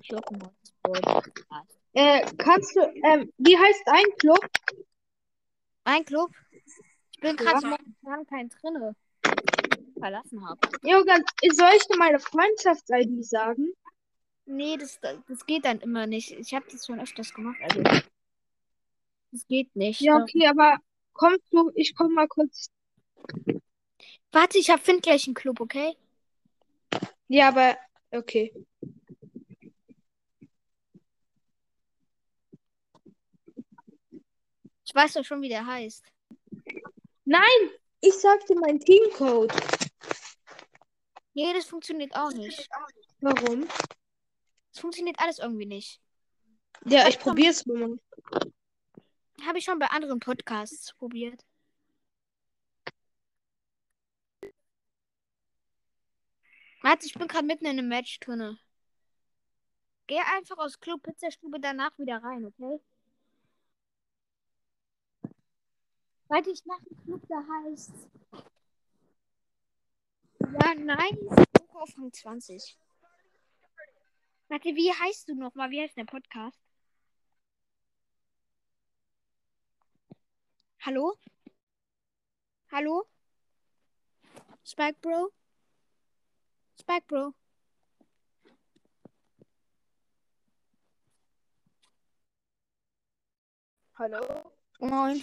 Speaker 3: Podcast.
Speaker 2: Äh, kannst du, ähm, wie heißt dein Club?
Speaker 3: Mein Club? Ich bin
Speaker 2: Ja.
Speaker 3: gerade momentan kein drinne. Verlassen habe.
Speaker 2: Jogan, soll ich dir meine Freundschafts-ID sagen?
Speaker 3: Nee, das, das geht dann immer nicht. Ich habe das schon öfters gemacht. Also. Das geht nicht.
Speaker 2: Ja, okay, aber kommst du, ich komm mal kurz.
Speaker 3: Warte, ich hab gleich einen Club, okay?
Speaker 2: Ja, aber, okay.
Speaker 3: Ich weiß doch schon, wie der heißt.
Speaker 2: Nein, ich sag dir meinen Teamcode.
Speaker 3: Nee, das funktioniert auch nicht.
Speaker 2: Warum?
Speaker 3: Das funktioniert alles irgendwie nicht.
Speaker 2: Ja, ich probier's mal.
Speaker 3: Habe ich schon bei anderen Podcasts probiert. Warte, ich bin gerade mitten in einem Match drinne. Geh einfach aus Club Pizzastube danach wieder rein, okay? Warte, ich mache einen Club, der heißt. Ja, nice. Buch auf Rang 20. Warte, wie heißt du nochmal? Wie heißt der Podcast? Hallo? Hallo? Spike Bro? Spike Bro?
Speaker 2: Hallo?
Speaker 3: Moin.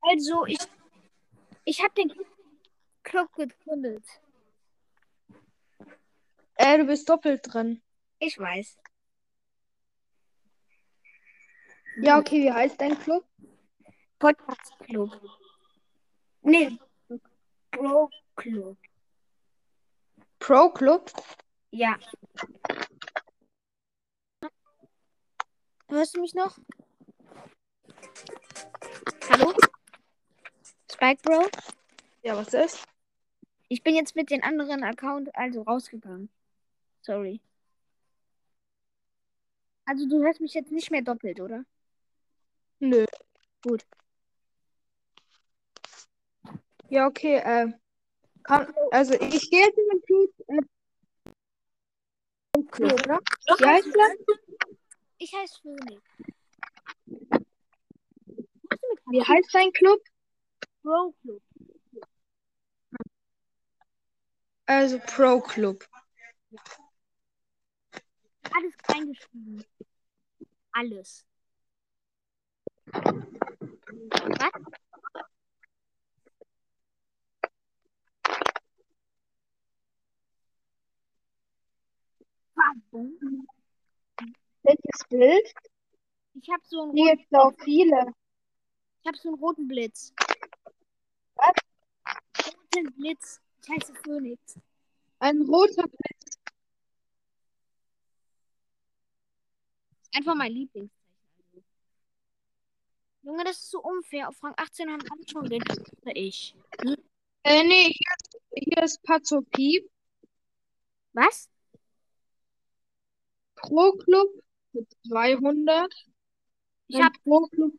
Speaker 3: Also, ich, ich habe den Club gegründet.
Speaker 2: Äh, du bist doppelt drin.
Speaker 3: Ich weiß.
Speaker 2: Ja, okay, wie heißt dein Club?
Speaker 3: Podcast Club. Nee, Bro Club.
Speaker 2: Pro Club?
Speaker 3: Ja. Hörst du mich noch? Hallo? Spike Bro?
Speaker 2: Ja, was ist?
Speaker 3: Ich bin jetzt mit den anderen Account also rausgegangen. Sorry. Also du hörst mich jetzt nicht mehr doppelt, oder?
Speaker 2: Nö.
Speaker 3: Gut.
Speaker 2: Ja, okay, äh. Kann, also ich gehe jetzt in den Club. Äh, Club, oder? Wie heißt der?
Speaker 3: Ich heiße Phoenix.
Speaker 2: Wie heißt dein Club?
Speaker 3: Bro Club.
Speaker 2: Also Pro Club.
Speaker 3: Alles reingeschrieben. Alles. Was? Warum?
Speaker 2: Welches Bild?
Speaker 3: Ich habe so einen
Speaker 2: Hier
Speaker 3: roten,
Speaker 2: auch viele.
Speaker 3: ich habe so einen roten Blitz.
Speaker 2: Was?
Speaker 3: Roten Blitz. Ich heiße Phoenix.
Speaker 2: Ein roter Blitz.
Speaker 3: Einfach mein Lieblingszeichen. Junge, das ist so unfair. Auf Rang 18 haben alle schon geredet. Oder ich.
Speaker 2: Äh, nee, hier ist, hier ist Pazopie.
Speaker 3: Was?
Speaker 2: Pro Club mit 200.
Speaker 3: Ich
Speaker 2: Und
Speaker 3: hab-
Speaker 2: Pro Club.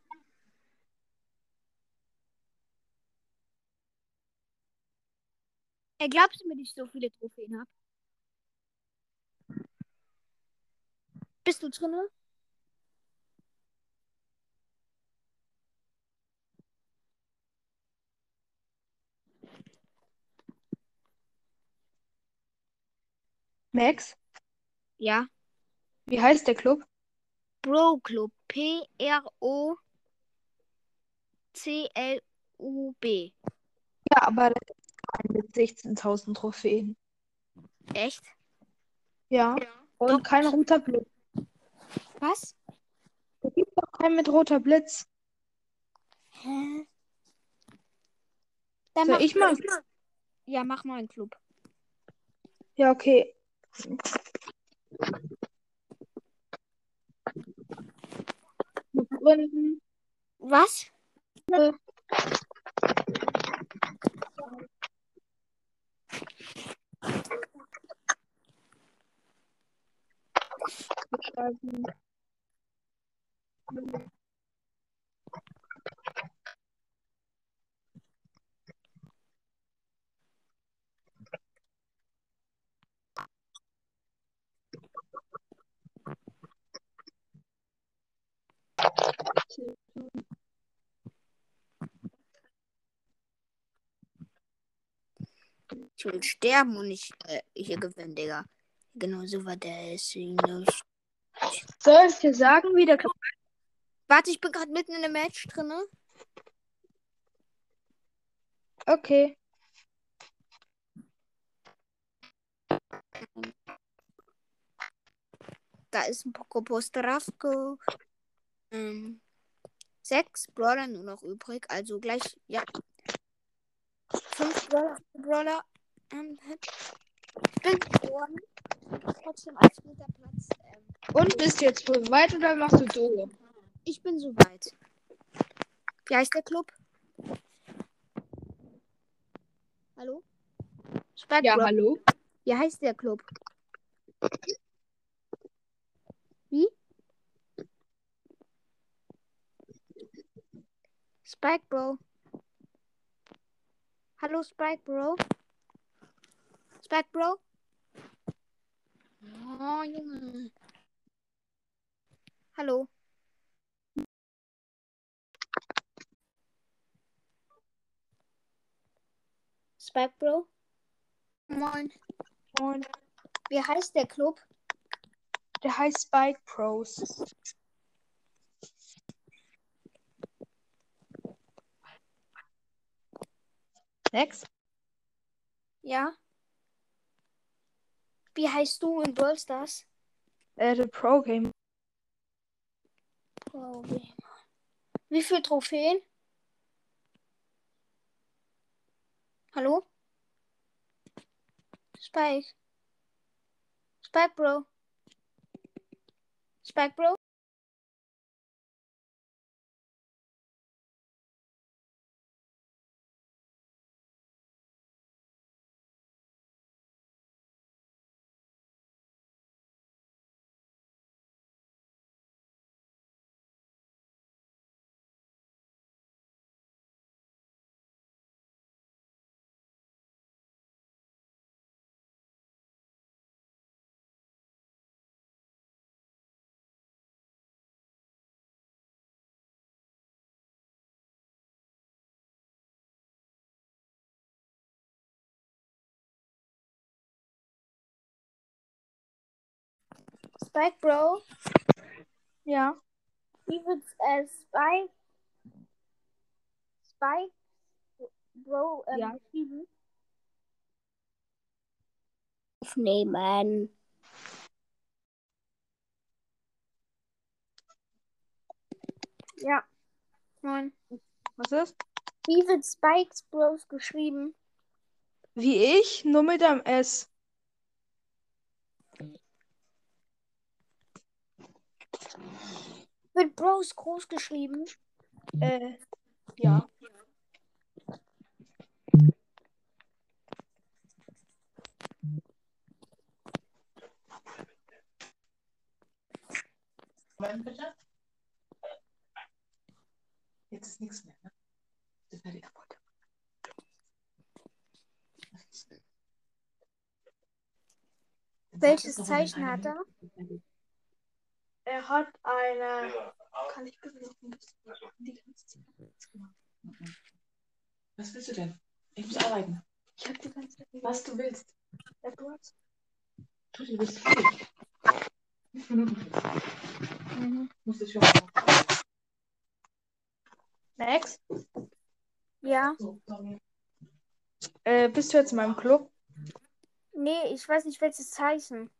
Speaker 3: Ey, glaubst du mir, dass ich so viele Trophäen habe? Bist du drinne?
Speaker 2: Max,
Speaker 3: Ja.
Speaker 2: Wie heißt der Club?
Speaker 3: Bro Club. P-R-O-C-L-U-B.
Speaker 2: Ja, aber das ist kein mit 16.000 Trophäen.
Speaker 3: Echt?
Speaker 2: Ja. Und
Speaker 3: Doch.
Speaker 2: kein roter Blitz.
Speaker 3: Was?
Speaker 2: Es gibt doch keinen mit roter Blitz.
Speaker 3: Hä? Dann
Speaker 2: Soll
Speaker 3: mach
Speaker 2: ich mal?
Speaker 3: Ja, mach mal einen Club.
Speaker 2: Ja, okay. Gründen.
Speaker 3: Was?
Speaker 2: beschreiben.
Speaker 3: Ich will sterben und nicht äh, hier gewinnen, Digga. Genau so war der nicht.
Speaker 2: Soll ich dir sagen, wie der Club
Speaker 3: Warte, ich bin gerade mitten in einem Match drinne.
Speaker 2: Okay.
Speaker 3: Da ist ein Pocopo Stravko. Ähm, sechs Brawler nur noch übrig. Also gleich, ja. Fünf Brawler. Brawler ähm, ich bin geworden. Trotzdem als guter Platz. Ähm,
Speaker 2: Und bist du jetzt wohl weit oder machst du Dolo?
Speaker 3: ich bin soweit. Wie heißt der Club? Hallo? Spike
Speaker 2: Ja, hallo.
Speaker 3: Wie heißt der Club? Spike Bro. Hallo Spike Bro. Spike Bro. Oh, Junge. Hallo. Spike Bro. Moin.
Speaker 5: Und
Speaker 3: Wie heißt der Club?
Speaker 5: der heißt Spike Pros. Next.
Speaker 3: Ja. Wie heißt du in Brawl Stars?
Speaker 5: Äh, der Pro Game.
Speaker 3: Pro Gamer. Wie viele Trophäen? Hallo? Spike. Spike Bro. Spike Bro? Spike Bro?
Speaker 5: Ja.
Speaker 3: Wie wird äh, Spike? Spike Bro ähm,
Speaker 5: Ja.
Speaker 3: geschrieben?
Speaker 1: Aufnehmen.
Speaker 3: Ja. Moin.
Speaker 5: Was ist?
Speaker 3: Wie wird Spikes Bros geschrieben?
Speaker 5: Wie ich, nur mit einem S.
Speaker 3: Wird Bros groß geschrieben?
Speaker 5: Äh, ja.
Speaker 6: Moment bitte. Jetzt ist nichts mehr, ne? Das wäre die kaputt.
Speaker 3: Welches Zeichen hat er?
Speaker 5: Er hat eine. Kann ich besuchen? Die ganze Zeit.
Speaker 6: Was willst du denn? Ich muss arbeiten.
Speaker 5: Ich hab die ganze Zeit.
Speaker 6: Was du willst.
Speaker 5: Ja, du hast-
Speaker 6: Tu dir bist fertig. Fünf Minuten.
Speaker 5: Mhm.
Speaker 6: Muss ich schon mal.
Speaker 5: Next.
Speaker 3: Ja.
Speaker 6: So.
Speaker 5: Äh, bist du jetzt in meinem Club?
Speaker 3: Nee, ich weiß nicht welches Zeichen.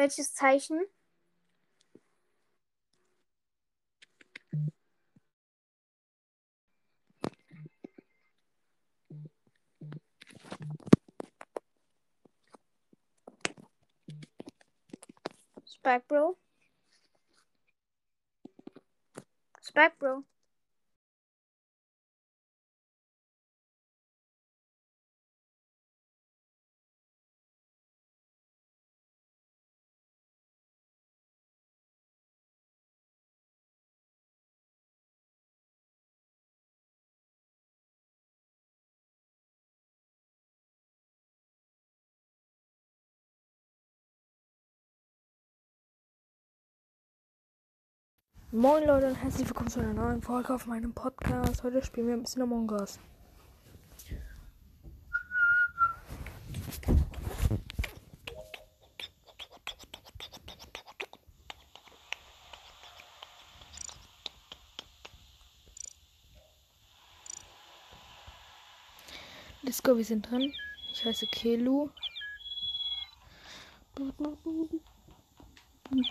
Speaker 3: Welches Zeichen? Spike Bro? Spike Bro?
Speaker 2: Moin Leute und herzlich willkommen zu einer neuen Folge auf meinem Podcast. Heute spielen wir ein bisschen Among Us. Let's go, wir sind drin. Ich heiße Kelu. Okay,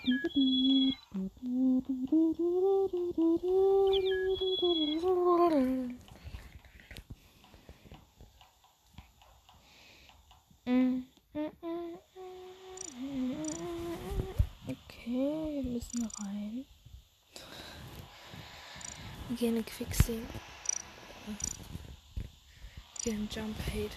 Speaker 2: wir müssen rein. In Quicksing. In Jump Hate.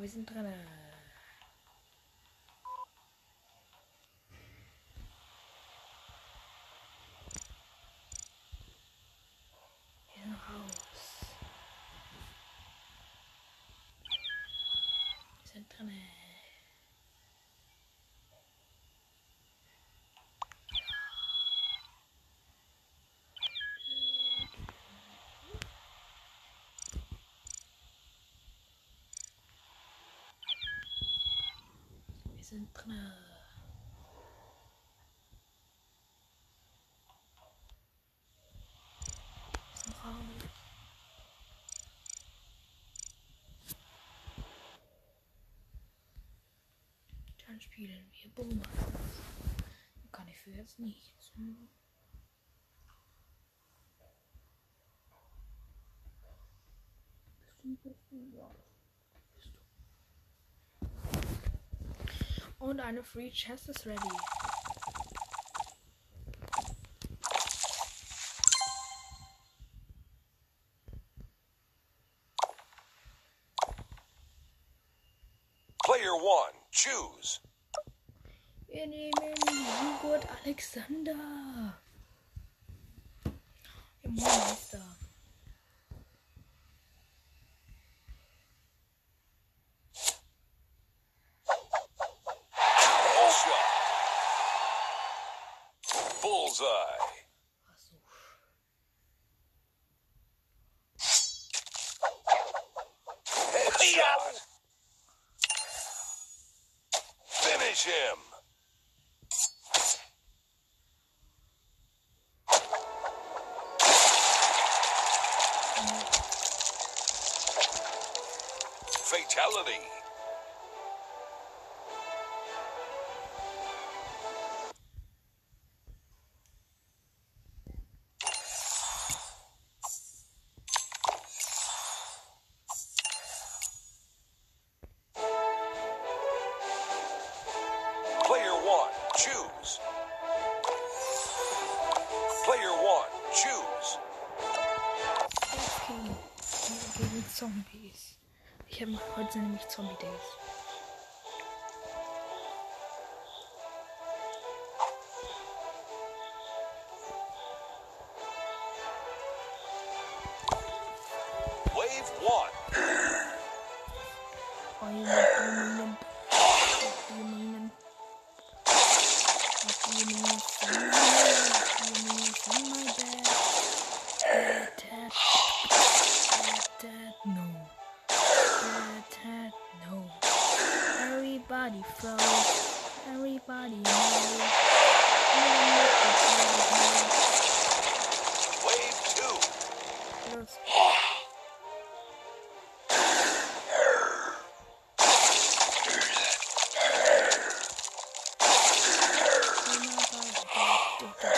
Speaker 7: wir sind dran. sind drin. Dann spielen wir Boomers. Kann ich für jetzt nichts. Hm? Bisschen, ja. Und eine Free Chest ist ready.
Speaker 2: Player one, choose.
Speaker 7: Wir nehmen Joghurt Alexander.
Speaker 2: Bullseye. Headshot. Finish him. Fatality.
Speaker 7: some days.
Speaker 2: Wave one. Okay. *laughs*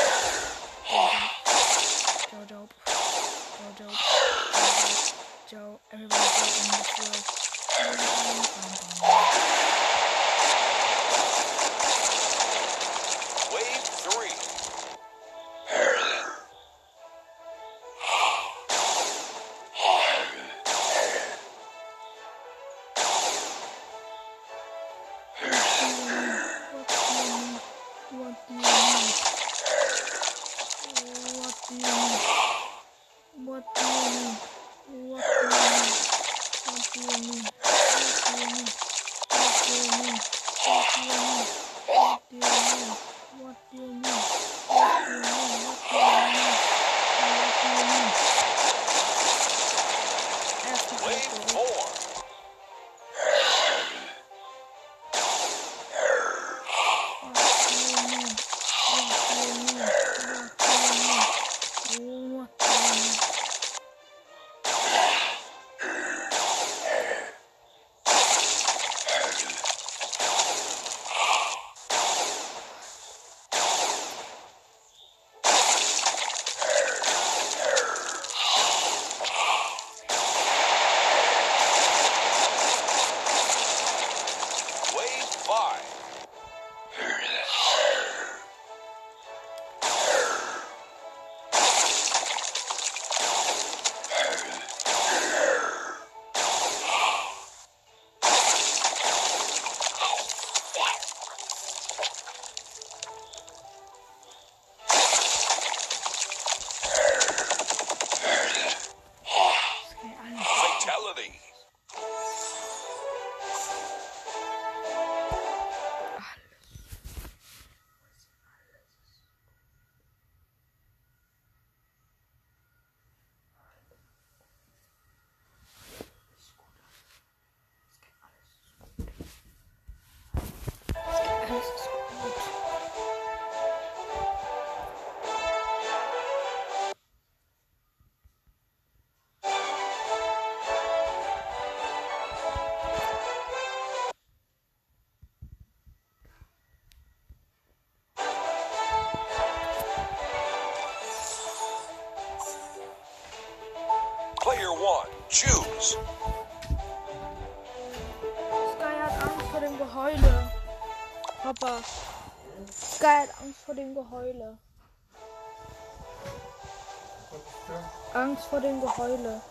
Speaker 2: vor dem Geheule.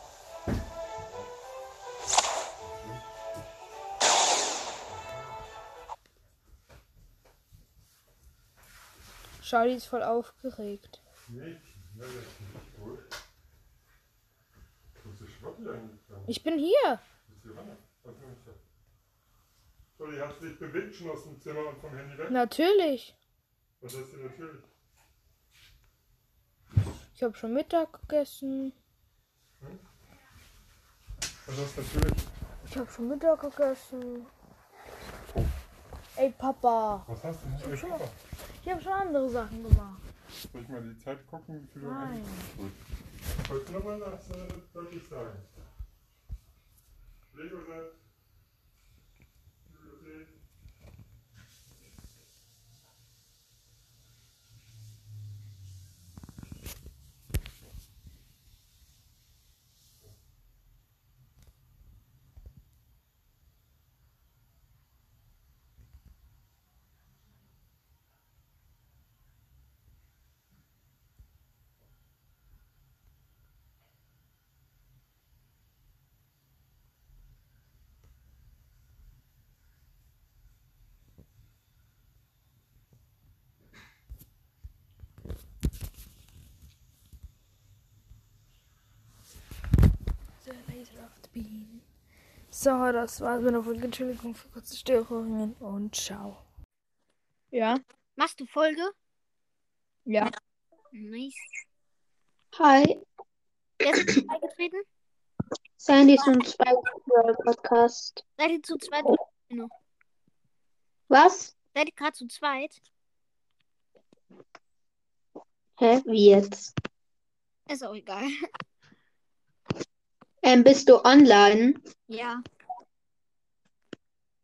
Speaker 2: Charlie ist voll aufgeregt. Ich bin hier.
Speaker 8: Sorry, hast du dich bewegt schon aus dem Zimmer und vom Handy weg?
Speaker 2: Natürlich.
Speaker 8: Was hast du natürlich?
Speaker 2: Ich habe schon Mittag gegessen.
Speaker 8: Was hast du natürlich?
Speaker 2: Ich habe schon Mittag gegessen. Ey, Papa.
Speaker 8: Was hast du natürlich gemacht?
Speaker 2: Ich habe schon andere Sachen gemacht.
Speaker 8: Soll ich mal die Zeit gucken, wie viel du
Speaker 2: Nein.
Speaker 8: Gut. Wolltest du noch mal das äh, deutlich sagen? Legoset. Bibliothek.
Speaker 2: The beam. So, das war's mit der Folge. Entschuldigung für kurze Störungen und ciao.
Speaker 4: Ja.
Speaker 3: Machst du Folge?
Speaker 4: Ja.
Speaker 3: Nice.
Speaker 4: Hi,
Speaker 3: Wer ist jetzt beigetreten?
Speaker 4: Sandys und Spike Podcast.
Speaker 3: Seid ihr zu zweit?
Speaker 4: Was?
Speaker 3: Seid ihr gerade zu zweit?
Speaker 4: Hä? Wie jetzt?
Speaker 3: Ist auch egal.
Speaker 4: Ähm, bist du online?
Speaker 3: Ja.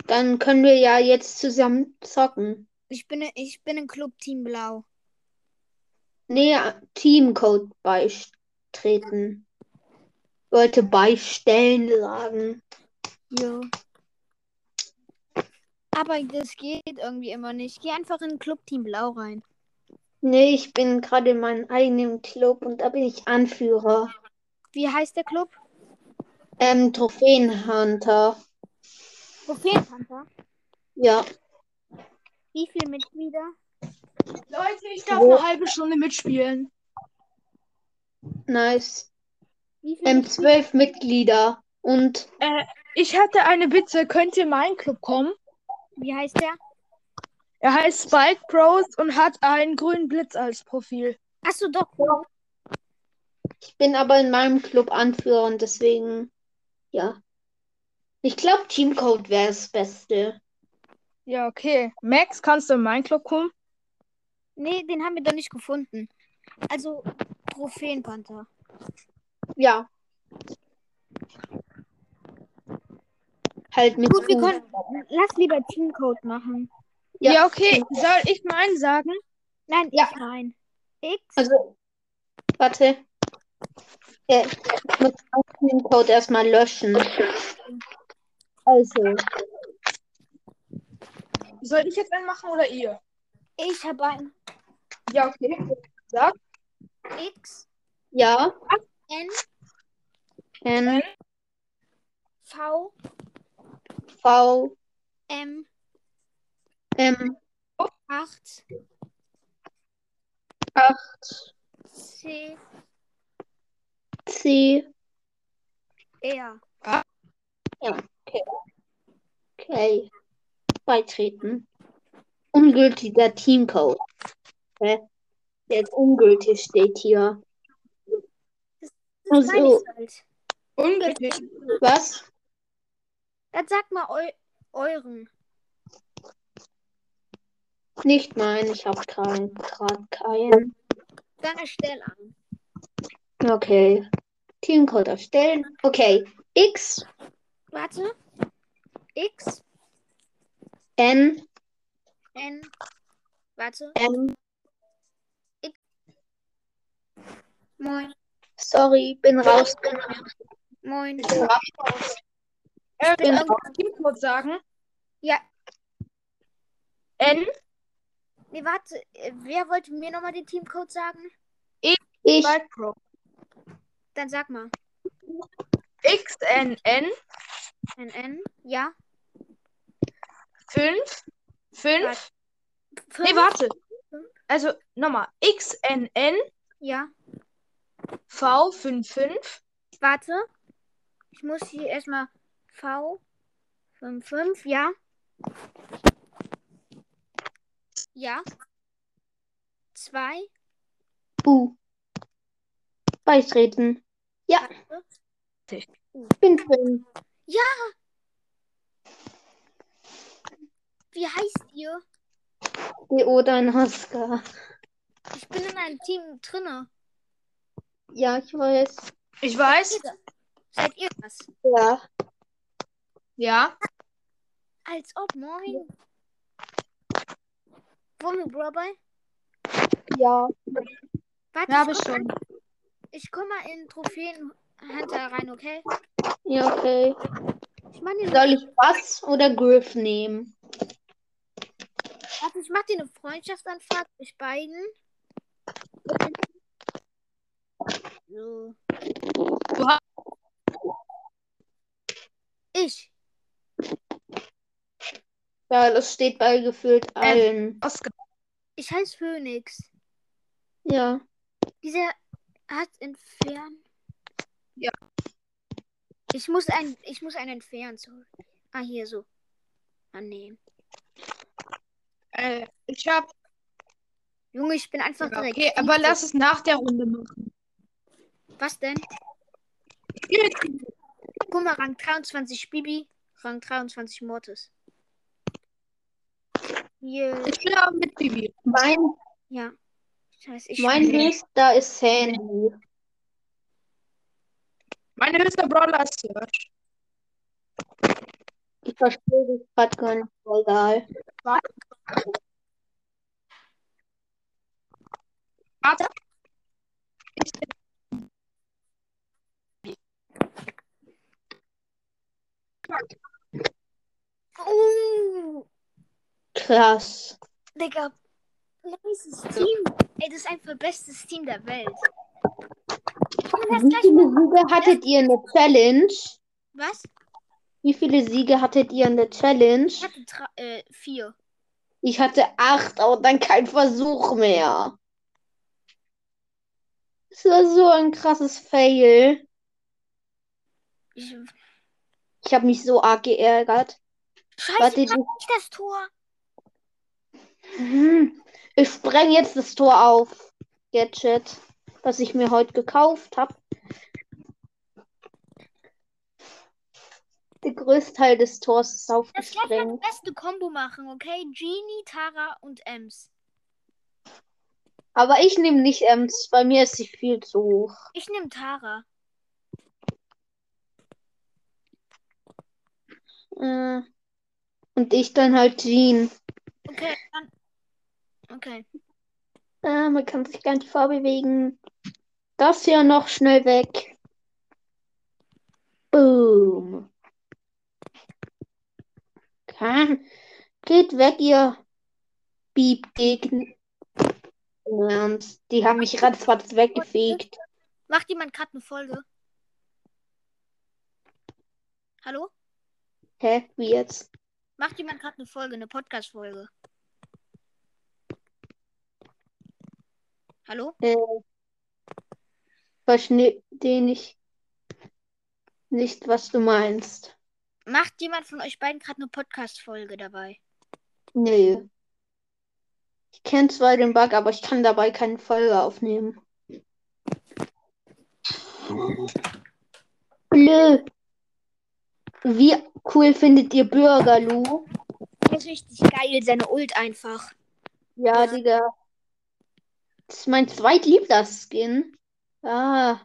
Speaker 4: Dann können wir ja jetzt zusammen zocken.
Speaker 3: Ich bin, ich bin im Club Team Blau.
Speaker 4: Nee, Teamcode beitreten. Wollte beistellen sagen.
Speaker 3: Ja. Aber das geht irgendwie immer nicht. Geh einfach in Club Team Blau rein.
Speaker 4: Nee, ich bin gerade in meinem eigenen Club und da bin ich Anführer.
Speaker 3: Wie heißt der Club?
Speaker 4: Ähm, Trophäenhunter.
Speaker 3: Trophäenpanther.
Speaker 4: Ja.
Speaker 3: Wie viele Mitglieder?
Speaker 9: Leute, ich darf
Speaker 4: Wo-
Speaker 9: eine halbe Stunde mitspielen.
Speaker 4: Nice. Ähm,
Speaker 3: Mitglieder?
Speaker 4: zwölf Mitglieder. Und
Speaker 9: Äh, ich hätte eine Bitte. Könnt ihr in meinen Club kommen?
Speaker 3: Wie heißt der?
Speaker 9: Er heißt Spike Bros und hat einen grünen Blitz als Profil.
Speaker 3: Achso, doch.
Speaker 4: ich bin aber in meinem Club Anführer und deswegen, ja. Ich glaube, Teamcode wäre das Beste.
Speaker 9: Ja, okay. Max, kannst du in meinen Club kommen?
Speaker 3: Nee, den haben wir doch nicht gefunden. Also, Trophäenpanther.
Speaker 4: Ja. Halt mit
Speaker 3: Gut, wir können. Lass lieber Teamcode machen.
Speaker 4: Ja.
Speaker 9: Ja, okay. Soll ich meinen sagen?
Speaker 3: Nein,
Speaker 4: Ja.
Speaker 3: ich mein. X.
Speaker 4: Also, warte. Ja, ich muss den Code erstmal löschen. Also,
Speaker 9: Soll ich jetzt einen machen oder ihr?
Speaker 3: Ich habe ein
Speaker 9: Ja, okay. Sag.
Speaker 3: X.
Speaker 4: ja,
Speaker 3: N.
Speaker 4: N,
Speaker 3: V.
Speaker 4: V,
Speaker 3: M.
Speaker 4: M,
Speaker 3: 8.
Speaker 4: 8,
Speaker 3: C.
Speaker 4: C.
Speaker 3: R.
Speaker 4: Okay. Beitreten. Ungültiger Teamcode. Hä? Der ist ungültig, steht hier.
Speaker 3: Das
Speaker 4: Also,
Speaker 3: halt.
Speaker 9: Ungültig.
Speaker 4: was?
Speaker 3: Dann sag mal eu euren.
Speaker 4: Nicht mein, ich habe keinen, gerade keinen.
Speaker 3: Dann erstell an.
Speaker 4: Okay. Teamcode erstellen. Okay. X,
Speaker 3: Warte. X.
Speaker 4: N,
Speaker 3: N. Warte.
Speaker 4: M.
Speaker 3: Moin.
Speaker 4: Sorry, bin raus.
Speaker 3: Moin.
Speaker 4: Bin raus.
Speaker 9: Äh,
Speaker 4: bin
Speaker 9: ähm, Teamcode sagen?
Speaker 3: Ja.
Speaker 2: N,
Speaker 3: Nee, warte. Wer wollte mir nochmal den Teamcode sagen?
Speaker 4: Ich.
Speaker 2: Spike Pro.
Speaker 3: Dann sag mal.
Speaker 2: X, N, N,
Speaker 3: NN. Ja.
Speaker 2: 5, 5.
Speaker 3: Warte.
Speaker 2: Nee,
Speaker 3: Fünf?
Speaker 2: warte. Also nochmal. X, N, N,
Speaker 3: Ja.
Speaker 2: V, 5, 5.
Speaker 3: Warte. Ich muss hier erstmal V. 55. Ja. Ja. 2.
Speaker 4: U. Beitreten. Ja,
Speaker 3: Warte.
Speaker 4: bin drin.
Speaker 3: Wie heißt ihr?
Speaker 4: Deodan Haska.
Speaker 3: Ich bin in einem Team drinne.
Speaker 4: Ja, ich weiß.
Speaker 2: Ich weiß.
Speaker 3: Seid ihr das?
Speaker 4: Ja.
Speaker 2: Ja.
Speaker 3: Als ob, moin. Wollen wir Brawl?
Speaker 4: Ja.
Speaker 3: Warte,
Speaker 2: Ja, hab
Speaker 3: ich
Speaker 2: ich schon.
Speaker 3: mal- Ich komm mal in Trophäenhunter rein, okay?
Speaker 4: Ja, okay.
Speaker 3: Ich mach dir
Speaker 4: Soll ich was oder Griff nehmen?
Speaker 3: Warte, ich mach dir eine Freundschaftsanfrage mit beiden. So.
Speaker 2: Du hast-
Speaker 3: Ich.
Speaker 4: Ja, das steht bei gefühlt allen.
Speaker 2: Oscar.
Speaker 3: Ich heiße Phoenix.
Speaker 4: Ja.
Speaker 3: Dieser hat entfernt.
Speaker 2: Ja.
Speaker 3: Ich muss ein, ich muss einen entfernen. Sorry. Ah, hier so. Annehmen.
Speaker 2: Äh, ich hab.
Speaker 3: Junge, ich bin einfach
Speaker 2: Ja,
Speaker 3: direkt.
Speaker 2: okay, aber lass es nach der Runde machen.
Speaker 3: Was denn? Guck mal, Rang 23 Bibi, Rang 23 Mortis. Hier,
Speaker 2: Ich bin aber mit Bibi.
Speaker 4: Mein,
Speaker 3: ja. Ich
Speaker 4: mein nächster ist Sandy.
Speaker 2: Mein höchster Brawler ist Search.
Speaker 4: Ich verstehe dich gerade gar nicht. Egal.
Speaker 2: Warte.
Speaker 3: Oh,
Speaker 4: Krass.
Speaker 3: Digga. Nices Team. Ey, das ist einfach das beste Team der Welt.
Speaker 4: Wie viele. Siege hattet ihr in der Challenge?
Speaker 3: Was?
Speaker 4: Wie viele Siege hattet ihr in der Challenge?
Speaker 3: Ich hatte tra- äh, vier.
Speaker 4: Ich hatte acht, aber dann kein Versuch mehr. Das war so ein krasses Fail.
Speaker 3: Ich,
Speaker 4: Ich habe mich so arg geärgert.
Speaker 3: Scheiße,
Speaker 4: Warte,
Speaker 3: ich das Tor.
Speaker 4: Hm. Ich spreng jetzt das Tor auf. Gadget, was ich mir heute gekauft habe. Der größte Teil des Tors ist
Speaker 3: Lass gleich mal die
Speaker 4: aufgesprengt.
Speaker 3: beste Combo machen, okay? Genie, Tara und Ems.
Speaker 4: Aber ich nehme nicht Ems. Bei mir ist sie viel zu hoch.
Speaker 3: Ich nehme Tara.
Speaker 4: Äh, Und ich dann halt Jean.
Speaker 3: Okay, dann. Okay.
Speaker 4: Ah, man kann sich gar nicht vorbewegen. Das hier noch schnell weg. Boom. Okay. Geht weg, ihr Ernst, Die haben mich ratzfatz weggefegt.
Speaker 3: Macht jemand gerade eine Folge? Hallo?
Speaker 4: Hä? Wie jetzt?
Speaker 3: Macht jemand gerade eine Folge, eine Podcast-Folge? Hallo?
Speaker 4: Äh, verstehe nicht, nicht, was du meinst.
Speaker 3: Macht jemand von euch beiden gerade eine Podcast-Folge dabei?
Speaker 4: Nö. Ich kenne zwar den Bug, aber ich kann dabei keine Folge aufnehmen. Blö. Wie cool findet ihr Bürgerlu?
Speaker 3: Der ist richtig geil, seine Ult einfach.
Speaker 4: Ja,
Speaker 3: Ja.
Speaker 4: Digga. Das ist mein zweitliebster Skin. Ah,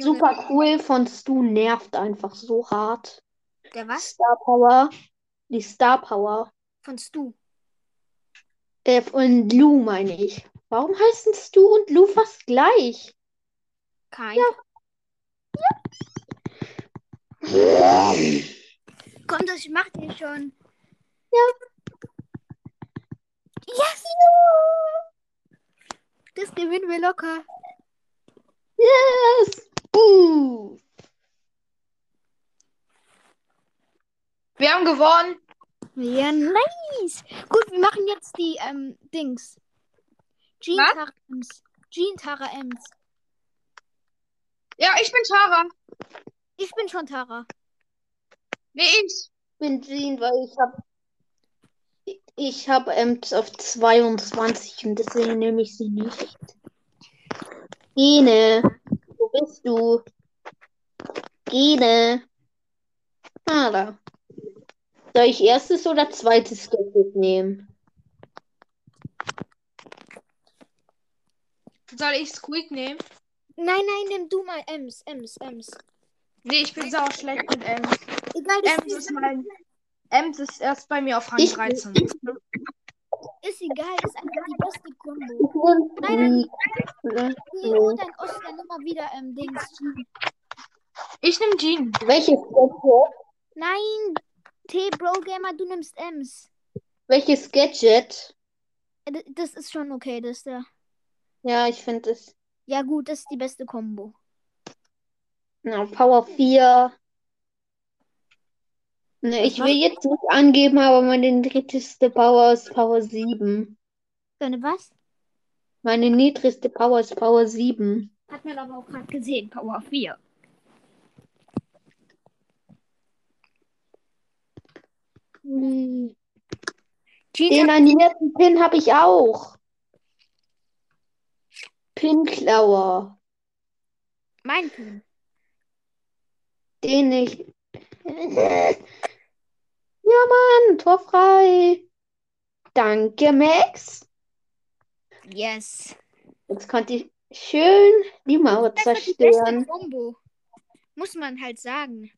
Speaker 4: super cool von Stu nervt einfach so hart.
Speaker 3: Der was?
Speaker 4: Star Power. Die Star Power.
Speaker 3: Von Stu.
Speaker 4: Äh, von Lou meine ich. Warum heißen Stu und Lou fast gleich?
Speaker 3: Kein. Komm, das macht ihr schon. Das gewinnen wir locker.
Speaker 2: Yes! Uh. Wir haben gewonnen.
Speaker 3: Ja, nice. Gut, wir machen jetzt die ähm, Dings. Jean
Speaker 2: Was?
Speaker 3: Tara Ems. Jean Tara Ems.
Speaker 2: Ja, ich bin Tara.
Speaker 3: Ich bin schon Tara.
Speaker 2: Nee, ich.
Speaker 4: bin Jean, weil ich habe ich habe Ems auf 22 und deswegen nehme ich sie nicht. Gene, wo bist du? Gene. Ah, da. Soll ich erstes oder zweites Gadget nehmen?
Speaker 2: Soll ich Squeak nehmen?
Speaker 3: Nein, nein, nimm du mal Ems, Ems, Ems.
Speaker 2: Nee, ich bin sau schlecht mit Ems.
Speaker 3: Egal, das
Speaker 2: Ems ist mein. Ems ist erst bei mir auf Rang
Speaker 4: Ich-
Speaker 2: 13.
Speaker 3: ist egal, ist einfach die beste Kombo. Nein,
Speaker 4: nein.
Speaker 3: Nee, oh, dein Oscar, nimm mal wieder ähm, Dings.
Speaker 2: Ich nehme Jean.
Speaker 4: Welches Gadget?
Speaker 3: Nein, T-Bro Gamer, du nimmst Ems.
Speaker 4: Welches Gadget?
Speaker 3: Äh, d- Das ist schon okay, das ist der.
Speaker 4: Ja, ich finde es.
Speaker 3: Ja, gut, das ist die beste Kombo.
Speaker 4: Na, Power 4. Ne, ich will jetzt nicht angeben, aber meine dritteste Power ist Power 7.
Speaker 3: Deine was?
Speaker 4: Meine niedrigste Power ist Power 7.
Speaker 3: Hat man aber auch gerade gesehen, Power 4.
Speaker 4: Hm. Den animierten Pin habe ich auch. Pinklauer.
Speaker 3: mein Pin.
Speaker 4: Den ich. *laughs* Ja, Mann, Tor frei. Danke, Max.
Speaker 3: Yes.
Speaker 4: Jetzt konnte ich schön die Mauer
Speaker 3: Das
Speaker 4: zerstören.
Speaker 3: Kombo. Muss man halt sagen.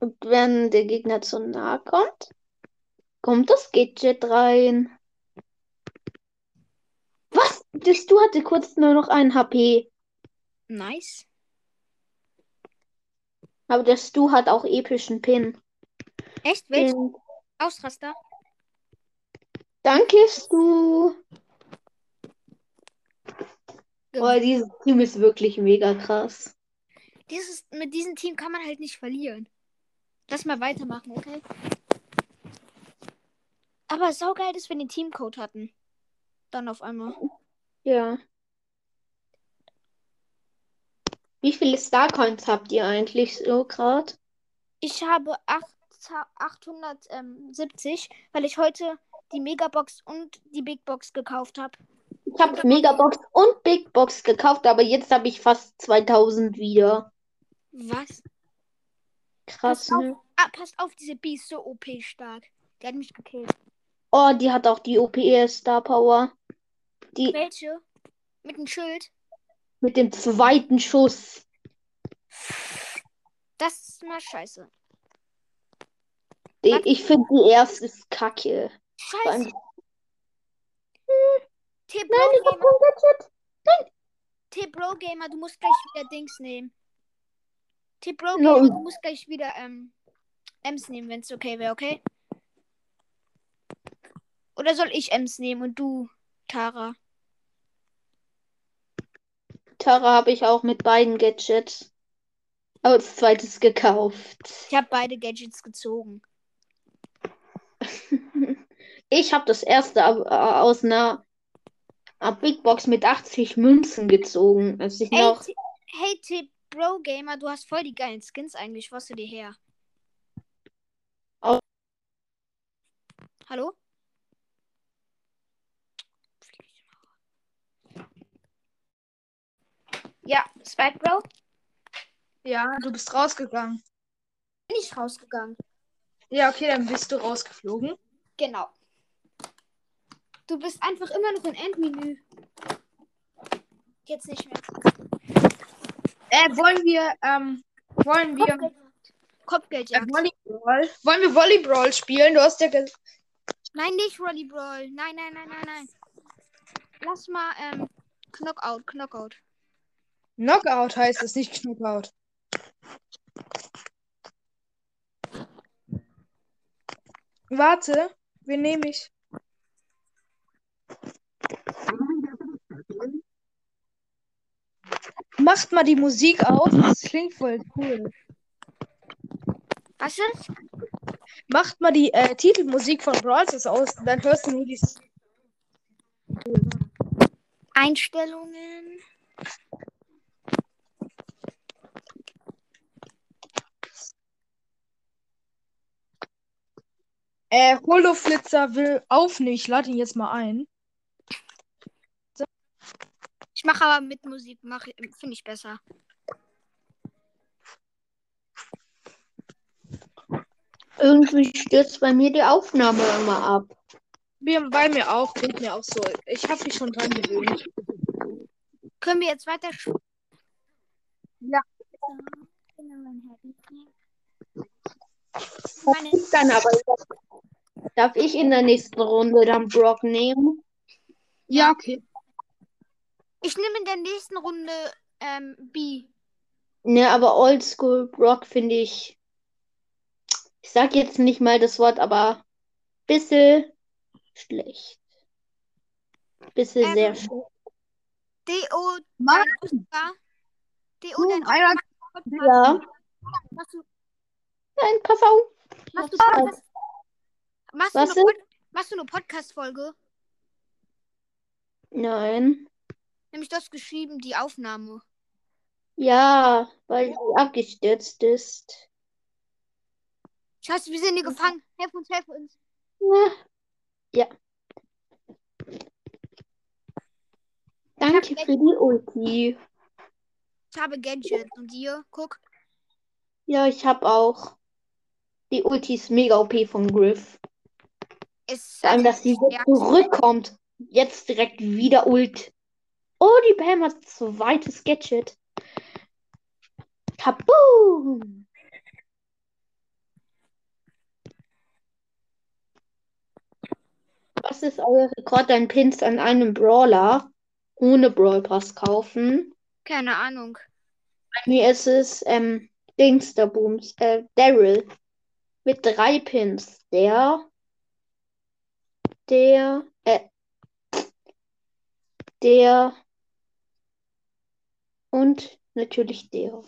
Speaker 4: Und wenn der Gegner zu nah kommt, kommt das Gadget rein. Was? Das du hatte kurz nur noch ein HP.
Speaker 3: Nice.
Speaker 4: Aber der Stu hat auch epischen Pin.
Speaker 3: Echt? Welchen
Speaker 4: Den...
Speaker 3: Ausraster?
Speaker 4: Danke, Stu. Oh, dieses Team ist wirklich mega krass.
Speaker 3: Dieses, mit diesem Team kann man halt nicht verlieren. Lass mal weitermachen, okay? Aber saugeil ist, wenn wir den Teamcode hatten. Dann auf einmal.
Speaker 4: Ja. Wie viele Starcoins habt ihr eigentlich so gerade?
Speaker 3: Ich habe acht- 870, weil ich heute die Megabox und die Big Box gekauft habe.
Speaker 4: Ich habe Megabox und Big Box gekauft, aber jetzt habe ich fast 2000 wieder.
Speaker 3: Was?
Speaker 4: Krass,
Speaker 3: Pass auf.
Speaker 4: ne?
Speaker 3: Ah, passt auf, diese B ist so OP stark. Der hat mich gekillt.
Speaker 4: Oh, die hat auch die OPS Star Power. Die
Speaker 3: Welche? Mit dem Schild?
Speaker 4: Mit dem zweiten Schuss.
Speaker 3: Das ist mal scheiße. Was?
Speaker 4: ich finde die erste ist kacke.
Speaker 3: Scheiße.
Speaker 4: Ich
Speaker 3: T-Bro Gamer, du musst gleich wieder Dings nehmen. T-Bro
Speaker 4: No.
Speaker 3: Gamer, du musst gleich wieder ähm, Ems nehmen, wenn es okay wäre, okay? Oder soll ich Ems nehmen und du, Tara?
Speaker 4: Tara habe ich auch mit beiden Gadgets. Aber das zweite ist gekauft.
Speaker 3: Ich habe beide Gadgets gezogen. *laughs*
Speaker 4: Ich habe das erste äh, aus einer, Big Box mit 80 Münzen gezogen, als ich
Speaker 3: Ey,
Speaker 4: noch.
Speaker 3: Hey, T-Bro Gamer, du hast voll die geilen Skins eigentlich. Was du dir her? Hallo? Ja, Spike Bro?
Speaker 2: Ja, du bist rausgegangen.
Speaker 3: Bin ich rausgegangen.
Speaker 2: Ja, okay, dann bist du rausgeflogen.
Speaker 3: Genau. Du bist einfach immer noch im Endmenü. Jetzt nicht mehr.
Speaker 2: Äh, wollen wir, ähm, wollen wir,
Speaker 3: Kopfgeldjagd.
Speaker 2: äh,
Speaker 3: Kopfgeldjagd.
Speaker 2: Volleyball? Wollen wir Volleyball spielen? Du hast ja ge
Speaker 3: Nein, nicht Rolly Brawl. Nein, nein, nein, nein, nein. Lass mal, ähm, Knockout, Knockout.
Speaker 2: Knockout heißt es, nicht Knockout. Warte, wen nehme ich? Macht mal die Musik aus, das klingt voll cool.
Speaker 3: Was ist?
Speaker 2: Macht mal die äh, Titelmusik von Brawl aus, dann hörst du nur die.
Speaker 3: Einstellungen.
Speaker 2: Äh, Holoflitzer will aufnehmen. Ich lade ihn jetzt mal ein.
Speaker 3: Ich mache aber mit Musik, mache finde ich besser.
Speaker 4: Irgendwie stürzt bei mir die Aufnahme immer ab.
Speaker 2: Bei mir auch, geht mir auch so. Ich habe mich schon dran gewöhnt.
Speaker 3: Können wir jetzt weiter
Speaker 2: Ja.
Speaker 3: Meine,
Speaker 4: Dann aber darf ich in der nächsten Runde dann Brock nehmen?
Speaker 2: Ja, okay.
Speaker 3: ich nehme in der nächsten Runde ähm, B.
Speaker 4: Ne, aber Oldschool Brock finde ich. Ich sag jetzt nicht mal das Wort, aber bisschen schlecht. Bisschen
Speaker 3: Ähm,
Speaker 4: sehr schlecht.
Speaker 3: D.O.
Speaker 2: Mann.
Speaker 3: D.O. Podcast.
Speaker 4: Ja,
Speaker 3: Machst du,
Speaker 4: nein, pass auf.
Speaker 3: machst du? Podcast, machst du
Speaker 4: Was
Speaker 3: eine, Pod, machst du eine Podcast-Folge?
Speaker 4: Nein.
Speaker 3: Nämlich das geschrieben, die Aufnahme.
Speaker 4: Ja, weil sie abgestürzt ist.
Speaker 3: Scheiße, wir sind hier gefangen. Helf uns, helf uns.
Speaker 4: Ja. Ja. Danke für die Ulti.
Speaker 3: Ich habe Gadgets und dir, guck.
Speaker 4: Ja, ich habe auch die Ulti ist mega OP von Griff.
Speaker 3: Es
Speaker 4: Vor allem, dass sie jetzt zurückkommt. Jetzt direkt wieder Ult. Oh, die Pam hat zweites Gadget. Kaboom! Was ist euer Rekord an Pins an einem Brawler ohne Brawl Pass kaufen?
Speaker 3: Keine Ahnung.
Speaker 4: Bei mir ist es ähm, Dingsterbooms, äh, Daryl. Mit drei Pins. Der, der, äh, der und natürlich der.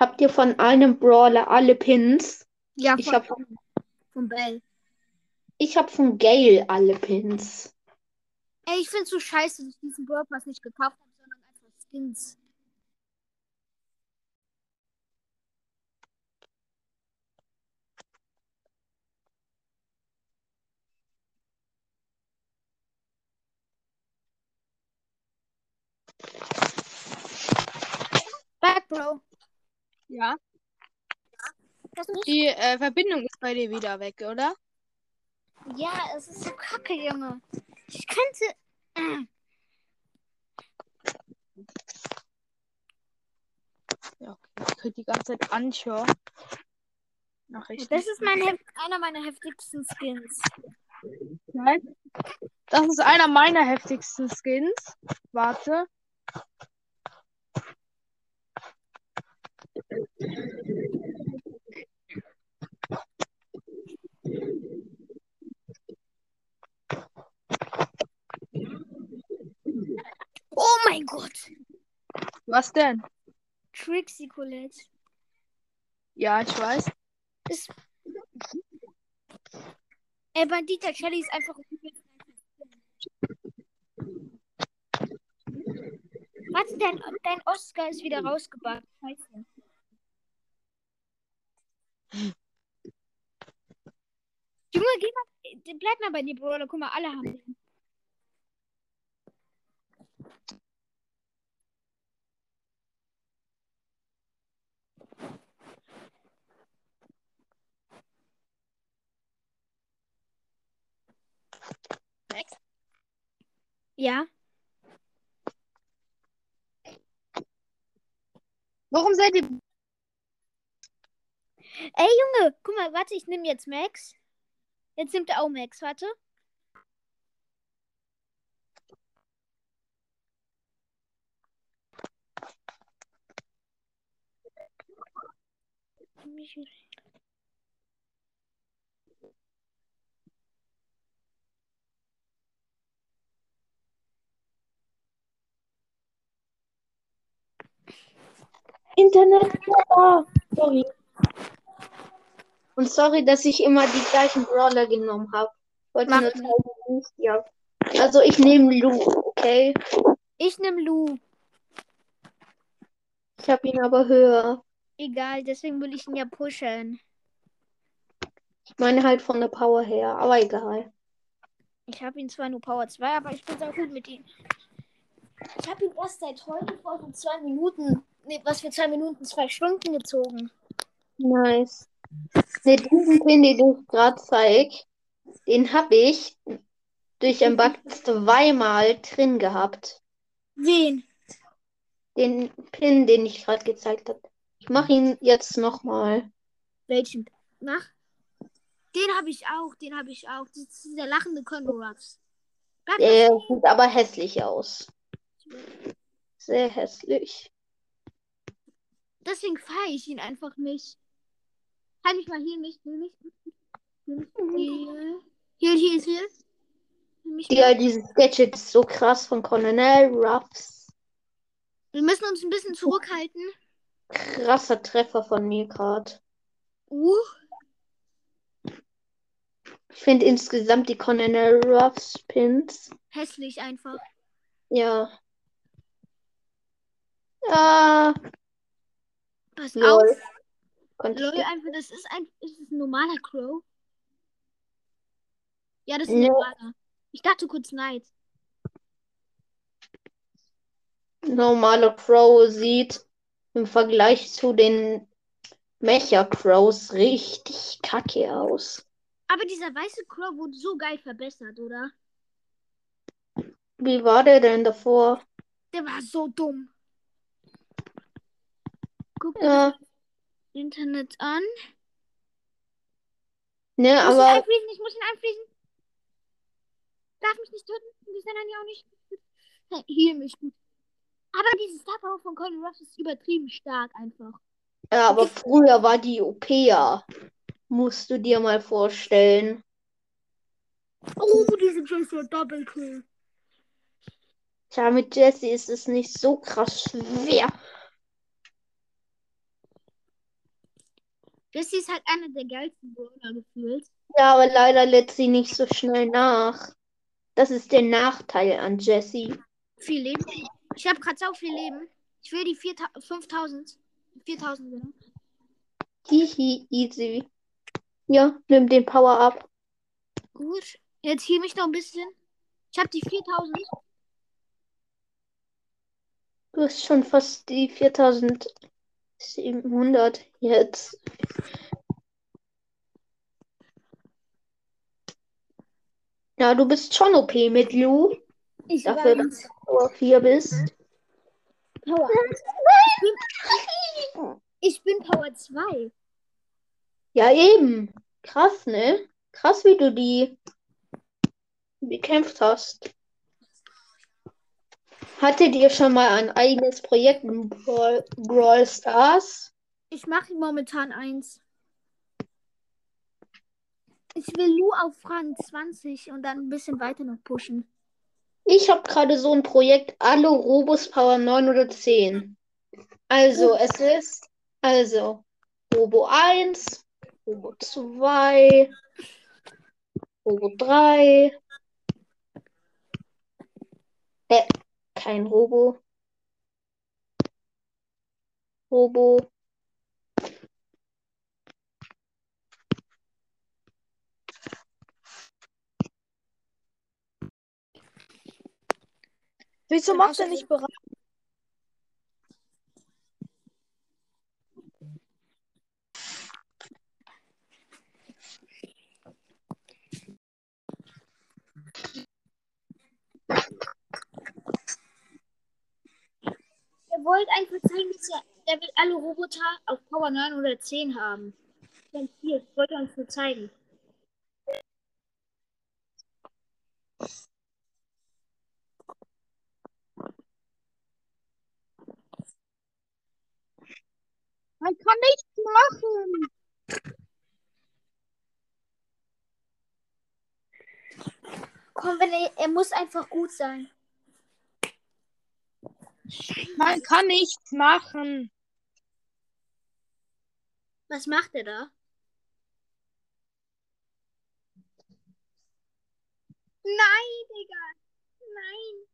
Speaker 4: Habt ihr von einem Brawler alle Pins?
Speaker 3: Ja,
Speaker 4: Ich
Speaker 3: von,
Speaker 4: habe
Speaker 3: von Bell.
Speaker 4: ich hab von Gale alle Pins.
Speaker 3: Ey, ich find's so scheiße, dass ich diesen Brawl Pass nicht gekauft habe, sondern einfach Skins. Back, Bro.
Speaker 2: Ja. Die äh, Verbindung ist bei dir wieder weg, oder?
Speaker 3: Ja, es ist so kacke, Junge. Ich könnte.
Speaker 2: Ja, okay. Ich krieg die ganze Zeit Anschau. Nachrichten.
Speaker 3: Das ist mein einer meiner heftigsten Skins.
Speaker 2: Nein. Das ist einer meiner heftigsten Skins. Warte.
Speaker 3: Oh mein Gott.
Speaker 2: Was denn?
Speaker 3: Trixie Colette.
Speaker 2: Ja, ich weiß.
Speaker 3: Ist. Ey, Bandita Shelly ist einfach. Warte, dein, dein Oscar ist wieder rausgebackt. Scheiße. Junge, geh mal. Bleib mal bei dir, Bruder. Guck mal, alle haben den. Max? Ja.
Speaker 2: Warum seid ihr.
Speaker 3: Ey, Junge, guck mal, warte, ich nehme jetzt Max. Jetzt nimmt er auch Max, warte.
Speaker 4: Mich Internet. Ja, sorry. Und sorry, dass ich immer die gleichen Brawler genommen habe. Wollte
Speaker 3: Mach
Speaker 4: nur
Speaker 3: nicht.
Speaker 4: zeigen, wie ich die hab. Also ich nehme Lu, okay?
Speaker 3: Ich nehme Lu.
Speaker 4: Ich habe ihn aber höher.
Speaker 3: Egal, deswegen will ich ihn ja pushen.
Speaker 4: Ich meine halt von der Power her, aber egal.
Speaker 3: Ich habe ihn zwar nur Power 2, aber ich bin sehr gut mit ihm. Ich habe ihn erst seit heute vor so zwei Minuten, nee, was für zwei Minuten, zwei Stunden gezogen.
Speaker 4: Nice. Ne, diesen Pin, den ich gerade zeig, den habe ich durch ein Bug zweimal drin gehabt.
Speaker 3: Wen?
Speaker 4: Den Pin, den ich gerade gezeigt habe. Ich mache ihn jetzt nochmal.
Speaker 3: Welchen? Nach? Den habe ich auch, den habe ich auch. Das ist dieser lachende. Bleib
Speaker 4: Der sieht aber hässlich aus. Sehr hässlich.
Speaker 3: Deswegen feiere ich ihn einfach nicht. Halt mich mal hier, mich, hier, mich. Hier, mich, hier, hier, hier, hier.
Speaker 4: Ja, dieses Gadget ist so krass von Colonel Ruffs.
Speaker 3: Wir müssen uns ein bisschen zurückhalten.
Speaker 4: Krasser Treffer von mir gerade.
Speaker 3: Uh,
Speaker 4: Ich finde insgesamt die Colonel Ruffs Pins.
Speaker 3: hässlich einfach.
Speaker 4: Ja. Ja.
Speaker 3: Pass
Speaker 4: Lol.
Speaker 3: auf.
Speaker 4: Konnte ich
Speaker 3: Lol, einfach, das ist ein, ist ein normaler Crow? Ja, das ist ein
Speaker 4: Nee.
Speaker 3: normaler. Ich dachte kurz Neid.
Speaker 4: Normaler Crow sieht im Vergleich zu den Mecha Crows richtig kacke aus.
Speaker 3: Aber dieser weiße Crow wurde so geil verbessert, oder?
Speaker 4: Wie war der denn davor?
Speaker 3: Der war so dumm. Guck
Speaker 4: Ja,
Speaker 3: das Internet an.
Speaker 4: ne,
Speaker 3: Ich muss ihn
Speaker 4: aber
Speaker 3: einfließen, ich muss ihn einfließen. Darf mich nicht töten. Die sind dann ja auch nicht. Heal mich gut. Aber diese Star Power von Colin Ruff ist übertrieben stark einfach.
Speaker 4: Ja, aber früher war die OP ja. Musst du dir mal vorstellen.
Speaker 3: Oh, diese Jesse Double Kill.
Speaker 4: Tja, mit Jesse ist es nicht so krass schwer.
Speaker 3: Jesse ist halt einer der geilsten Brawler gefühlt.
Speaker 4: Ja, aber leider lädt sie nicht so schnell nach. Das ist der Nachteil an Jesse.
Speaker 3: Viel Leben. Ich habe gerade so viel Leben. Ich will die 4000 5000. 4000 genau.
Speaker 4: Hihi, easy. Ja, nimm den Power ab.
Speaker 3: Gut. Jetzt heal mich noch ein bisschen. Ich habe die 4000.
Speaker 4: Du hast schon fast die 4700 jetzt. Ja, du bist schon OP mit Lu.
Speaker 3: Ich
Speaker 4: Dafür,
Speaker 3: weiß.
Speaker 4: dass du Power 4 bist.
Speaker 3: Power. Ich bin Power 2.
Speaker 4: Ja, eben. Krass, ne? Krass, wie du die bekämpft hast. Hattet ihr schon mal ein eigenes Projekt in Brawl, Brawl Stars?
Speaker 3: Ich mache momentan eins. Ich will Lu auf Rang 20 und dann ein bisschen weiter noch pushen.
Speaker 4: Ich habe gerade so ein Projekt, alle Robos Power 9 oder 10. Also, es ist, also, Robo 1, Robo 2, Robo 3. Äh, kein Robo. Robo.
Speaker 2: Wieso macht er nicht bereit?
Speaker 3: Er wollte einfach zeigen, dass er, er will alle Roboter auf Power 9 oder 10 haben. Dann hier, ich wollte uns nur zeigen.
Speaker 2: Man kann nichts machen?
Speaker 3: Komm, wenn er, er muss einfach gut sein.
Speaker 2: Man kann nichts machen.
Speaker 3: Was macht er da? Nein, Digga. Nein.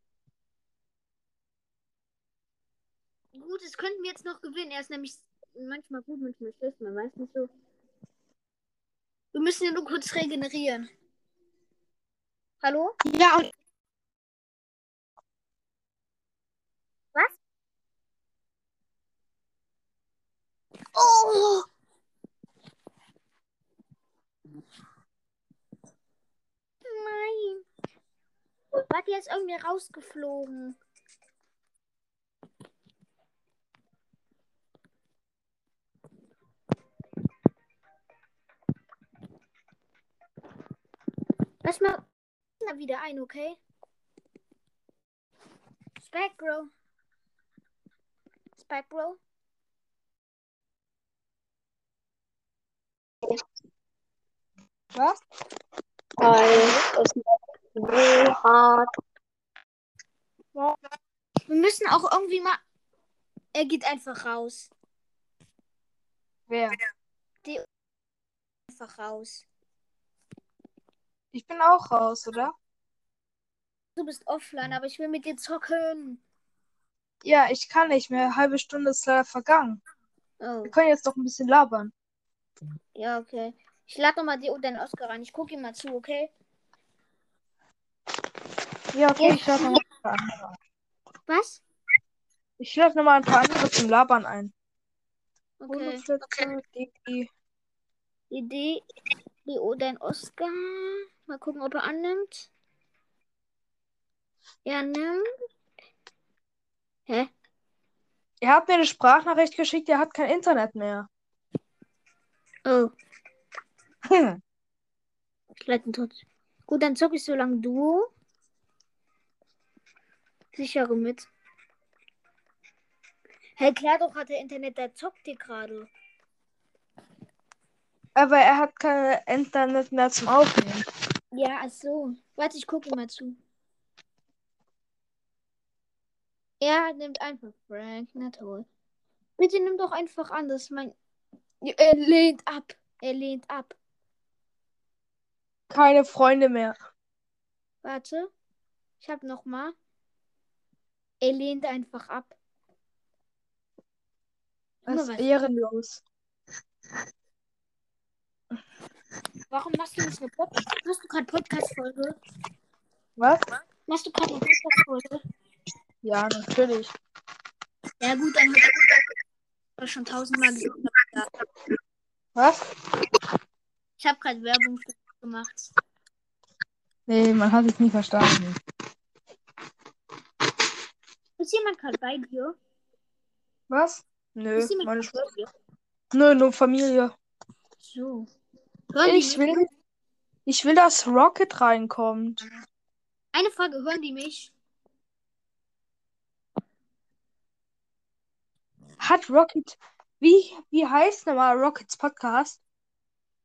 Speaker 3: Gut, das könnten wir jetzt noch gewinnen. Er ist nämlich manchmal gut, manchmal schlecht. Man weiß nicht so. Wir müssen ja nur kurz regenerieren. Hallo?
Speaker 2: Ja, und
Speaker 3: Oh! Nein. Warte, ist irgendwie rausgeflogen. Lass mal wieder ein, okay? Spike Bro. Spike Bro.
Speaker 2: Was?
Speaker 4: Weil es so hart.
Speaker 3: Wir müssen auch irgendwie mal. Er geht einfach raus.
Speaker 2: Wer?
Speaker 3: Einfach raus.
Speaker 2: Ich bin auch raus, oder?
Speaker 3: Du bist offline, aber ich will mit dir zocken.
Speaker 2: Ja, ich kann nicht mehr. Halbe Stunde ist leider vergangen.
Speaker 3: Oh,
Speaker 2: Wir können jetzt doch ein bisschen labern.
Speaker 3: Ja, okay. Ich lade nochmal die und den Oscar rein. Ich gucke ihm mal zu, okay?
Speaker 2: Ja, okay, ich lade nochmal ein paar andere.
Speaker 3: Was?
Speaker 2: Ich lade nochmal ein paar andere zum Labern ein.
Speaker 3: Okay. Idee. Die oder den Oscar. Mal gucken, ob er annimmt. Er nimmt. Hä?
Speaker 2: Er hat mir eine Sprachnachricht geschickt, er hat kein Internet mehr.
Speaker 3: Oh,
Speaker 2: Hm.
Speaker 3: trotzdem. Gut, dann zocke ich so lange Duo. Sichere mit. Hey, klar doch hat er Internet, der zockt dir gerade.
Speaker 2: Aber er hat kein Internet mehr zum Aufnehmen.
Speaker 3: Ja, ach so. Warte, ich gucke mal zu. Er nimmt einfach Frank, na toll. Bitte nimm doch einfach an, das ist mein. Er lehnt ab. Er lehnt ab.
Speaker 2: Keine Freunde mehr.
Speaker 3: Warte. Ich hab noch mal. Er lehnt einfach ab.
Speaker 2: Das ist
Speaker 3: was-
Speaker 2: ehrenlos.
Speaker 3: Warum machst du nicht eine Podcast? Machst du gerade Podcast-Folge?
Speaker 2: Was?
Speaker 3: Machst du gerade eine Podcast-Folge?
Speaker 2: Ja, natürlich.
Speaker 3: Ja, gut, dann ich schon tausendmal gesagt.
Speaker 2: Was?
Speaker 3: Ich habe gerade Werbung für dich gemacht.
Speaker 2: Nee, man hat es nie verstanden.
Speaker 3: Ist jemand gerade bei dir?
Speaker 2: Was? Nö,
Speaker 3: Ist jemand
Speaker 2: meine Schwester. Nö, nur Familie.
Speaker 3: So. Hören
Speaker 2: Ich will, ich will, dass Rocket reinkommt.
Speaker 3: Eine Frage, hören die mich?
Speaker 2: Hat Rocket. Wie, wie heißt nochmal Rockets Podcast?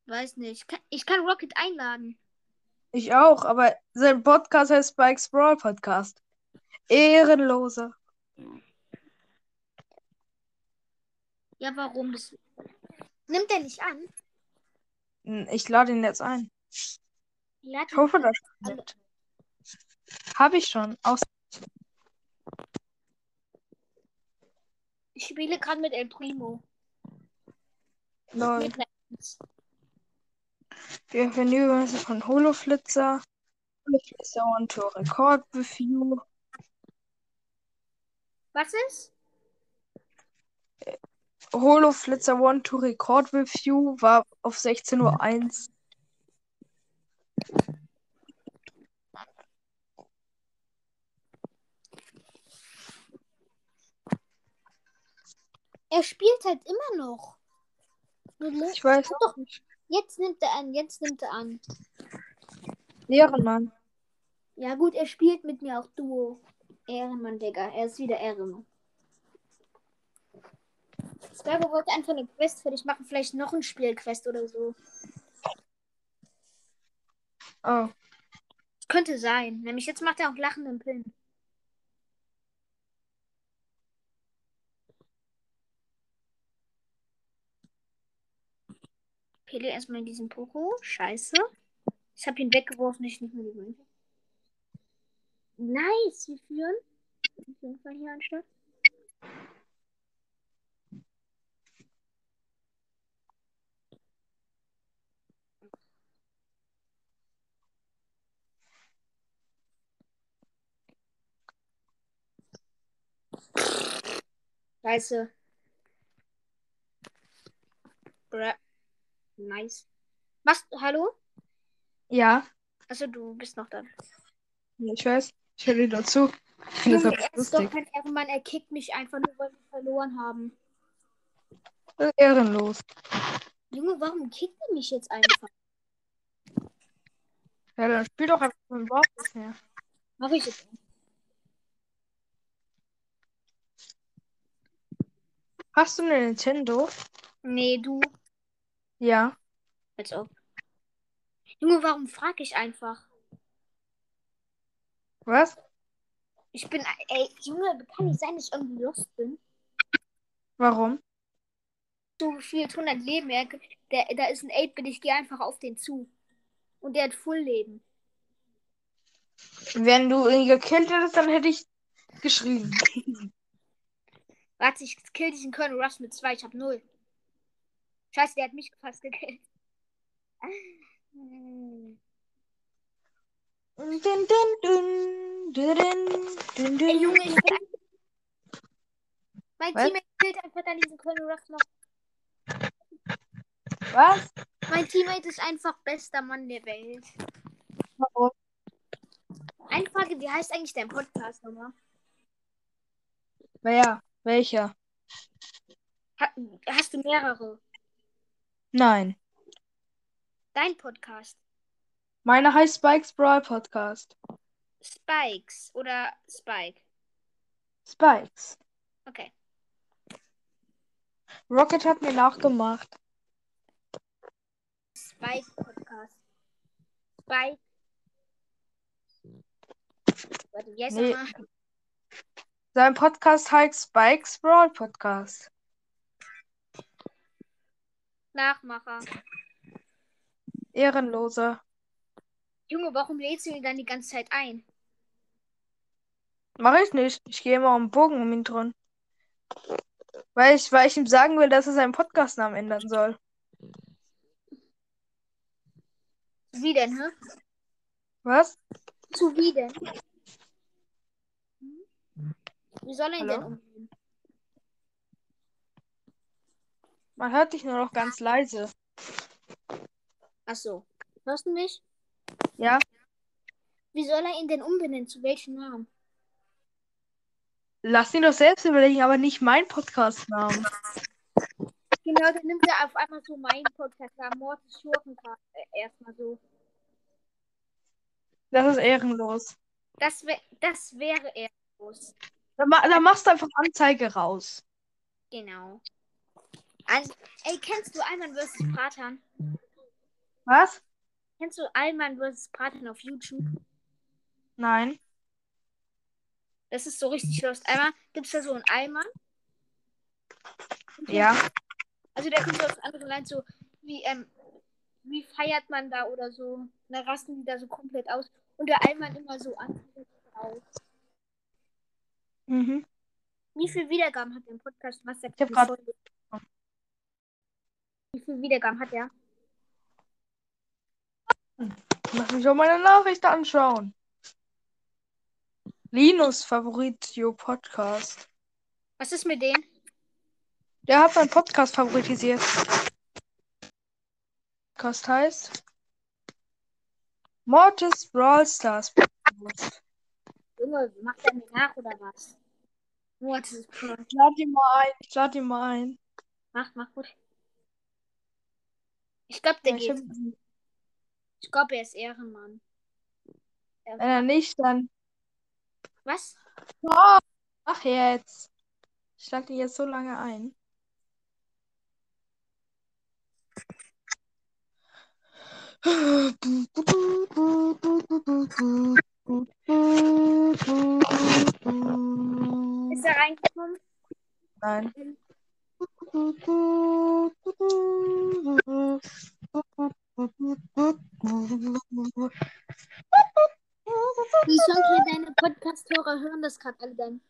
Speaker 3: Weiß nicht. Ich kann, ich kann Rocket einladen.
Speaker 2: Ich auch, aber sein Podcast heißt Spikes Brawl Podcast. Ehrenloser.
Speaker 3: Ja, warum? Das... Nimmt er nicht an?
Speaker 2: Hm, Ich lade ihn jetzt ein. Ich hoffe, dass er nimmt. Habe ich schon. Aus
Speaker 3: Ich spiele gerade mit El Primo.
Speaker 2: Lol.
Speaker 3: Einer-
Speaker 2: Wir vernehmen von Holoflitzer. Holoflitzer und to Record Review.
Speaker 3: Was ist?
Speaker 2: Holoflitzer One to Record Review war auf 16.01 Uhr.
Speaker 3: Er spielt halt immer noch.
Speaker 2: Ich weiß
Speaker 3: Doch.
Speaker 2: nicht.
Speaker 3: Jetzt nimmt er an, jetzt nimmt er an.
Speaker 2: Ehrenmann.
Speaker 3: Ja gut, er spielt mit mir auch Duo. Ehrenmann, Digga. Er ist wieder Ehrenmann. Skyro wollte einfach eine Quest für dich machen, vielleicht noch ein Spielquest oder so.
Speaker 2: Oh.
Speaker 3: Könnte sein. Nämlich jetzt macht er auch lachenden Pin. Pele erstmal in diesen Poko. Scheiße. Ich habe ihn weggeworfen, ich nicht mehr die Münze. Nice, wir führen. Auf jeden Fall hier anstatt. Scheiße. Bruh. Nice. Was? Hallo?
Speaker 2: Ja.
Speaker 3: Also du bist noch da.
Speaker 2: Ja, Ich weiß. Ich höre dir dazu. Ich finde das
Speaker 3: er ist doch kein Ehrenmann, er kickt mich einfach nur, weil wir verloren haben.
Speaker 2: Das ist ehrenlos.
Speaker 3: Junge, warum kickt er mich jetzt einfach?
Speaker 2: Ja, dann spiel doch einfach mit Wort nicht mehr.
Speaker 3: Mach ich jetzt.
Speaker 2: Hast du eine Nintendo?
Speaker 3: Nee, du.
Speaker 2: Ja.
Speaker 3: Als ob. Junge, warum frag ich einfach?
Speaker 2: Was?
Speaker 3: Ich bin. Ey, Junge, kann nicht sein, dass ich irgendwie lost bin.
Speaker 2: Warum?
Speaker 3: So gefühlt 100 Leben. Er, der, da ist ein 8-Bit, ich gehe einfach auf den zu. Und der hat Full Leben.
Speaker 2: Wenn du ihn gekillt hättest, dann hätte ich geschrien.
Speaker 3: Warte, ich kill diesen Colonel Russ mit 2, ich hab 0. Scheiße, der hat mich fast gekillt.
Speaker 2: Dun, dun, dun, dun, dun, dun.
Speaker 3: Ey, Junge, ich bin. *laughs* Mein
Speaker 2: Was?
Speaker 3: Teammate killt einfach dann diesen Colonel Russ noch.
Speaker 2: Was?
Speaker 3: Mein Teammate ist einfach bester Mann der Welt.
Speaker 2: Warum?
Speaker 3: Eine Frage, wie heißt eigentlich dein Podcast nochmal?
Speaker 2: Wer? Welcher?
Speaker 3: Ha hast du mehrere?
Speaker 2: Nein.
Speaker 3: Dein Podcast?
Speaker 2: Meine heißt Spikes Brawl Podcast.
Speaker 3: Spikes oder Spike?
Speaker 2: Spikes.
Speaker 3: Okay.
Speaker 2: Rocket hat mir nachgemacht.
Speaker 3: Spike Podcast. Spike. Warte, wie heißt
Speaker 2: Nee. Sein Podcast heißt Spikes Brawl Podcast.
Speaker 3: Nachmacher.
Speaker 2: Ehrenloser.
Speaker 3: Junge, warum lädst du ihn dann die ganze Zeit ein?
Speaker 2: Mach ich nicht. Ich gehe immer um den Bogen um ihn drin. Weil ich, weil ich ihm sagen will, dass er seinen Podcastnamen ändern soll.
Speaker 3: Wie denn, hä?
Speaker 2: Was?
Speaker 3: Zu wie denn? Wie soll er ihn denn
Speaker 2: Hallo?
Speaker 3: umgehen?
Speaker 2: Man hört dich nur noch ganz leise.
Speaker 3: Achso. Hörst du mich?
Speaker 2: Ja?
Speaker 3: Wie soll er ihn denn umbenennen? Zu welchem Namen?
Speaker 2: Lass ihn doch selbst überlegen, aber nicht mein Podcastnamen.
Speaker 3: Genau, dann nimmt er auf einmal so meinen Podcast, da Mortis Schurkenkart äh, erstmal so.
Speaker 2: Das ist ehrenlos.
Speaker 3: Das, wär, das wäre groß.
Speaker 2: Dann, dann machst du einfach Anzeige raus.
Speaker 3: Genau. An Ey, kennst du Alman vs. Bratan?
Speaker 2: Was?
Speaker 3: Kennst du Alman vs. Bratan auf YouTube?
Speaker 2: Nein.
Speaker 3: Das ist so richtig lost. Einmal gibt es da so einen Alman.
Speaker 2: Ja.
Speaker 3: Also der kommt aus anderen Land so, wie, ähm, wie feiert man da oder so. Da rasten die da so komplett aus. Und der Alman immer so an.
Speaker 2: Mhm.
Speaker 3: Wie viele Wiedergaben hat der Podcast Master
Speaker 2: Ich hab grad-
Speaker 3: Wie viele Wiedergaben hat er?
Speaker 2: Lass mich auch meine Nachricht anschauen. Linus Favoritio Podcast.
Speaker 3: Was ist mit denen?
Speaker 2: Der hat meinen Podcast favoritisiert. Podcast heißt Mortis Brawl Stars. Podcast.
Speaker 3: Junge, macht er mir nach oder was? What is pro?
Speaker 2: Ich lade ihn mal ein. Ich lade ihn mal ein.
Speaker 3: Mach, mach gut. Ich glaube, der
Speaker 2: ja,
Speaker 3: geht.
Speaker 2: Stimmt.
Speaker 3: Ich glaube, er ist Ehrenmann.
Speaker 2: Wenn er nicht, dann.
Speaker 3: Was?
Speaker 2: Oh, mach jetzt. Ich schlag dir jetzt so lange ein.
Speaker 3: Ist er reingekommen?
Speaker 2: Nein.
Speaker 3: Die Songs deine Podcast-Hörer hören das gerade alle dann.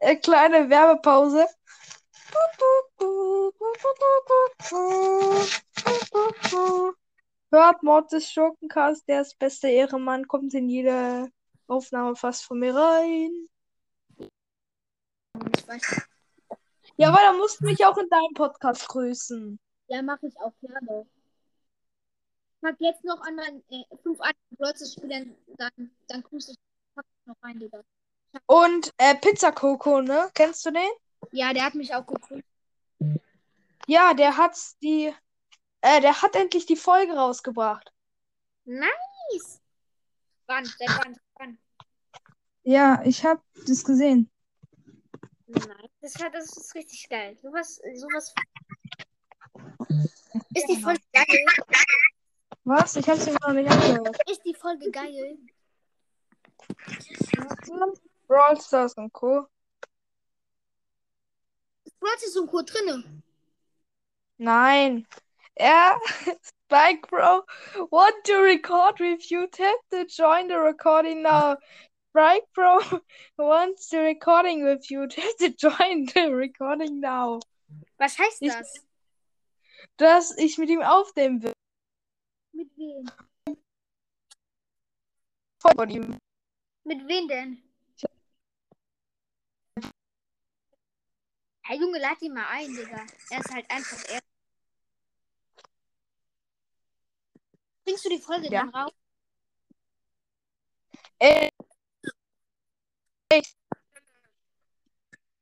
Speaker 2: Äh, kleine Werbepause. Hört Mord des Schurkencast, der ist beste Ehrenmann, kommt in jede Aufnahme fast von mir rein.
Speaker 3: Ich weiß.
Speaker 2: Ja, aber da musst du mich auch in deinem Podcast grüßen.
Speaker 3: Ja, mache ich auch gerne. Ich pack jetzt noch an meinen äh, fünf anderen Leute spielen, dann, dann grüße ich noch rein, Digga.
Speaker 2: Und äh, Pizza Coco, ne? Kennst du den?
Speaker 3: Ja, der hat mich auch gegrüßt.
Speaker 2: Ja, der hat die. Äh, der hat endlich die Folge rausgebracht.
Speaker 3: Nice! Wann? Seit wann? Wann?
Speaker 2: Ja, ich hab das gesehen.
Speaker 3: Nein, das, war, das ist richtig geil. Sowas, sowas. Ist die Folge geil?
Speaker 2: Was? Ich hab's mir noch nicht angehört.
Speaker 3: Ist die Folge geil?
Speaker 2: Brawl Stars und Co.
Speaker 3: Ist so ein Code drinne.
Speaker 2: Nein. Er, *laughs* Spike Bro, want to record with you? Tap to join the recording now. Spike Bro wants to recording with you. *laughs* To join the recording now.
Speaker 3: Was heißt
Speaker 2: Ich-
Speaker 3: das?
Speaker 2: Dass ich mit ihm aufnehmen will.
Speaker 3: Mit wem?
Speaker 2: Von ihm.
Speaker 3: Mit wem denn? Hey Junge, lad ihn mal ein, Digga. Er ist halt einfach er. Bringst du die Folge
Speaker 2: Ja.
Speaker 3: dann raus?
Speaker 2: Ey,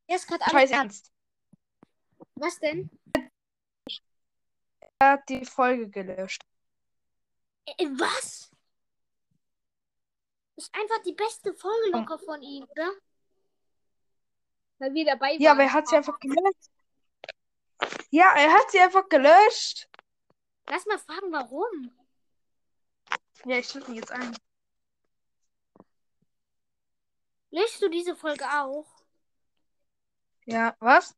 Speaker 3: Er ist gerade alles.
Speaker 2: ernst.
Speaker 3: Was denn?
Speaker 2: Er hat die Folge gelöscht.
Speaker 3: Äh, was? Das ist einfach die beste Folge locker von ihm, oder? Weil wir dabei waren.
Speaker 2: Ja, aber er hat sie einfach gelöscht. Ja, er hat sie einfach gelöscht.
Speaker 3: Lass mal fragen, warum.
Speaker 2: Ja, ich schicke ihn jetzt ein.
Speaker 3: Löschst du diese Folge auch?
Speaker 2: Ja, was?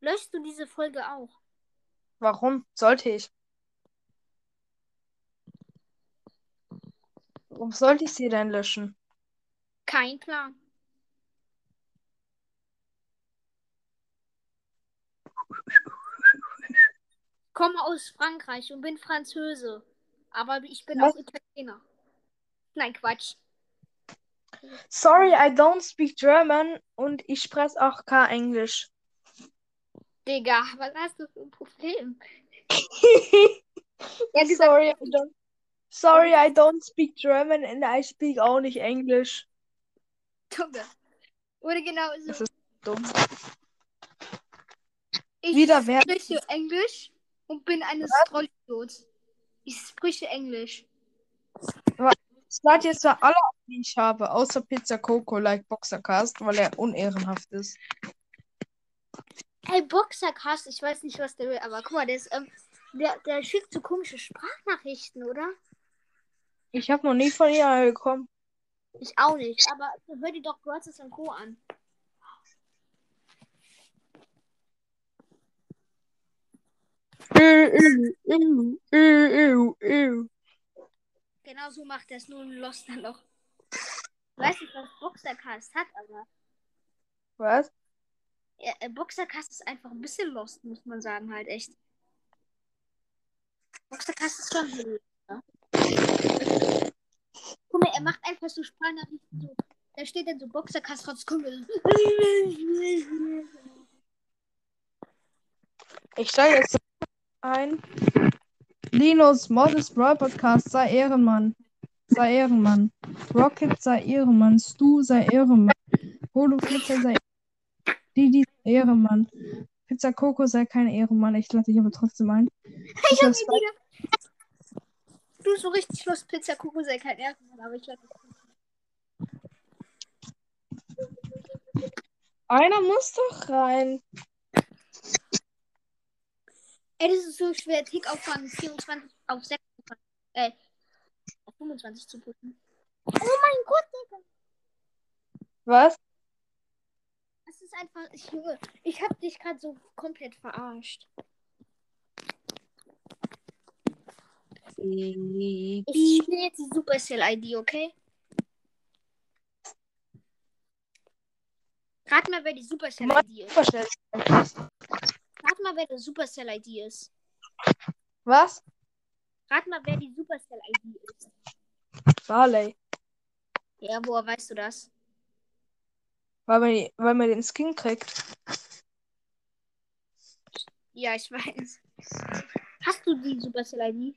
Speaker 3: Löschst du diese Folge auch?
Speaker 2: Warum sollte ich? Warum sollte ich sie denn löschen?
Speaker 3: Kein Plan. Ich komme aus Frankreich und bin Französe. Aber ich bin
Speaker 2: Was?
Speaker 3: auch Italiener. Nein, Quatsch.
Speaker 2: Sorry, I don't speak German und ich spreche auch kein Englisch.
Speaker 3: Digga, was hast du für ein Problem? *laughs* Ja,
Speaker 2: Sorry, I don't. Sorry, I don't speak German and I speak auch nicht Englisch.
Speaker 3: Junge. Oder genau so.
Speaker 2: Das ist dumm.
Speaker 3: Ich
Speaker 2: wieder
Speaker 3: spreche Englisch und bin eine Strollidiot. Ich spreche Englisch.
Speaker 2: Ich lade jetzt mal alle, die ich habe, außer Pizza Coco, like Boxercast, weil er unehrenhaft ist.
Speaker 3: Hey, Boxercast, ich weiß nicht, was der will, aber guck mal, der ist, ähm, der, der schickt so komische Sprachnachrichten, oder?
Speaker 2: Ich habe noch nie von ihr bekommen.
Speaker 3: Ich auch nicht, aber hör dir doch Girls und Co. an.
Speaker 2: Ew, ew, ew, ew, ew.
Speaker 3: Genau so macht er es nur ein Lost dann noch. Ich weiß nicht, was Boxercast hat, aber
Speaker 2: Was?
Speaker 3: ja, äh, Boxercast ist einfach ein bisschen Lost, muss man sagen, halt echt. Boxercast ist schon blöd. Ja? Guck mal, er macht einfach so Sprachnachrichten so. Da steht dann so Boxercast guck mal.
Speaker 2: Ich stelle jetzt ein. Linus, Modest Brawl Podcast, sei Ehrenmann. Sei Ehrenmann. Rocket, sei Ehrenmann. Stu, sei Ehrenmann. Holo Flitzer, sei Didi, sei Ehrenmann. Pizza Coco, sei kein Ehrenmann. Ich lade dich aber trotzdem ein. *laughs*
Speaker 3: Ich hab wieder. Du so richtig Lust, Pizza Kuchen sei kein Ehrenmann, aber ich werde
Speaker 2: Einer muss doch rein.
Speaker 3: Ey, das ist so schwer, Tick auf von 24 auf 26, äh, auf 25 zu pushen. Oh mein Gott, Digga.
Speaker 2: Was?
Speaker 3: Das ist einfach, ich ich hab dich gerade so komplett verarscht. Ich spiele jetzt die Supercell-ID, okay? Rat mal, wer die Supercell-ID ist.
Speaker 2: Supercell.
Speaker 3: Rat mal, wer die Supercell-ID ist.
Speaker 2: Was?
Speaker 3: Rat mal, wer die Supercell-ID ist.
Speaker 2: Barley.
Speaker 3: Ja, woher weißt du das?
Speaker 2: Weil man, weil man den Skin kriegt.
Speaker 3: Ja, ich weiß. Hast du die Supercell-ID?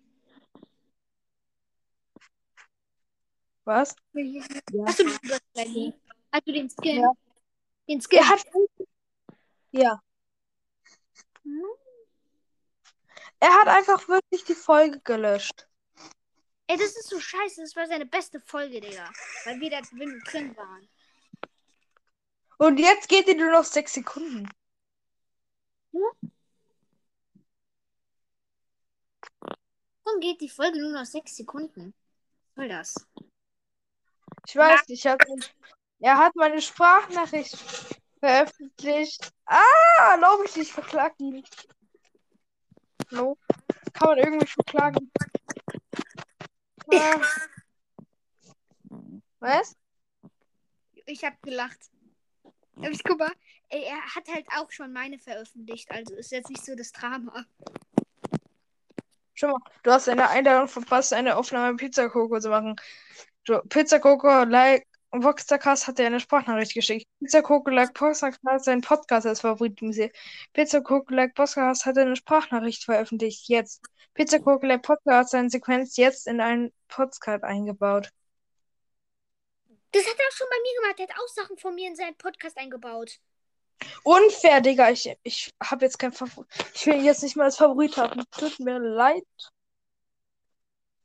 Speaker 2: Was?
Speaker 3: Hast du die Supercell-ID? Hast du den Skin?
Speaker 2: Ja.
Speaker 3: Den Skin?
Speaker 2: Er hat. Ja.
Speaker 3: Hm?
Speaker 2: Er hat einfach wirklich die Folge gelöscht.
Speaker 3: Ey, das ist so scheiße. Das war seine beste Folge, Digga. Weil wir da drin waren.
Speaker 2: Und jetzt geht die nur noch sechs Sekunden.
Speaker 3: Warum geht die Folge nur noch sechs Sekunden? Was soll das?
Speaker 2: Ich weiß nicht, ich hab, er hat meine Sprachnachricht veröffentlicht. Ah, erlaube ich nicht verklagen. No. Kann man irgendwie verklagen. Ah. Was?
Speaker 3: Ich hab gelacht. Aber ich guck mal, er hat halt auch schon meine veröffentlicht. Also ist jetzt nicht so das Drama.
Speaker 2: Schau mal, du hast eine Einladung verpasst, eine Aufnahme Pizza Coco zu machen. So, Pizza Coco like Voxercast hat dir eine Sprachnachricht geschickt. Pizza Voxercast hat seinen Podcast als Favorit im See. Pizza Coco like Voxercast hat eine Sprachnachricht veröffentlicht. Jetzt. Pizza Coco like Podcast hat seine Sequenz jetzt in einen Podcast eingebaut.
Speaker 3: Das hat er auch schon bei mir gemacht. Er hat auch Sachen von mir in seinen Podcast eingebaut.
Speaker 2: Unfair, Digga. Ich, ich habe jetzt kein Favorit. Ich will ihn jetzt nicht mal als Favorit haben. Tut mir leid.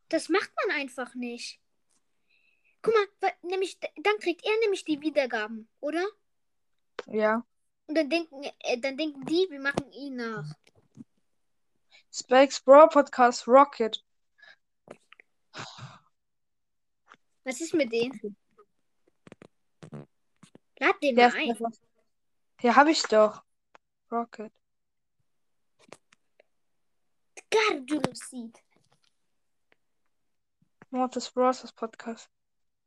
Speaker 3: Das macht man einfach nicht. Guck mal, nämlich, dann kriegt er nämlich die Wiedergaben, oder?
Speaker 2: Ja.
Speaker 3: Und dann denken, äh, dann denken die, wir machen ihn nach.
Speaker 2: Spikes Brawl Podcast Rocket.
Speaker 3: Was ist mit denen? Lad den
Speaker 2: Der
Speaker 3: mal ein.
Speaker 2: ist Ja, hab ich doch. Rocket.
Speaker 3: Gardulosid.
Speaker 2: Mortis Bros. Podcast.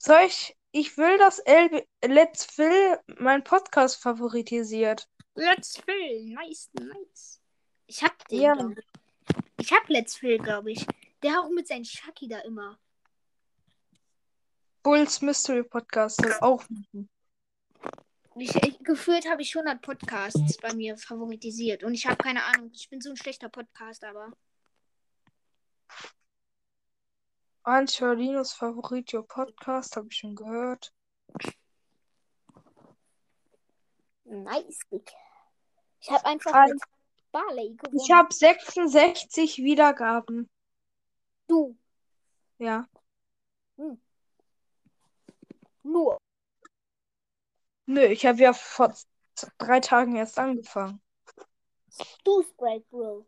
Speaker 2: Soll ich. Ich will, dass El Let's Phil mein Podcast favoritisiert.
Speaker 3: Let's Phil. Nice, nice. Ich hab den,
Speaker 2: Ja.
Speaker 3: ich. Ich hab Let's Phil, glaube ich. Der auch mit seinen Shaki da immer.
Speaker 2: Bulls Mystery Podcast soll auch machen.
Speaker 3: Ich, ich, gefühlt habe ich 100 Podcasts bei mir favoritisiert. Und ich habe keine Ahnung. Ich bin so ein schlechter Podcast, aber.
Speaker 2: Angelinios Favoritio Podcast, habe ich schon gehört.
Speaker 3: Nice. Ich habe einfach
Speaker 2: Ein-
Speaker 3: mit Barley gewonnen.
Speaker 2: Ich habe 66 Wiedergaben.
Speaker 3: Du.
Speaker 2: Ja.
Speaker 3: Nur.
Speaker 2: Nö, ich habe ja vor drei Tagen erst angefangen.
Speaker 3: Du Sprite Bro.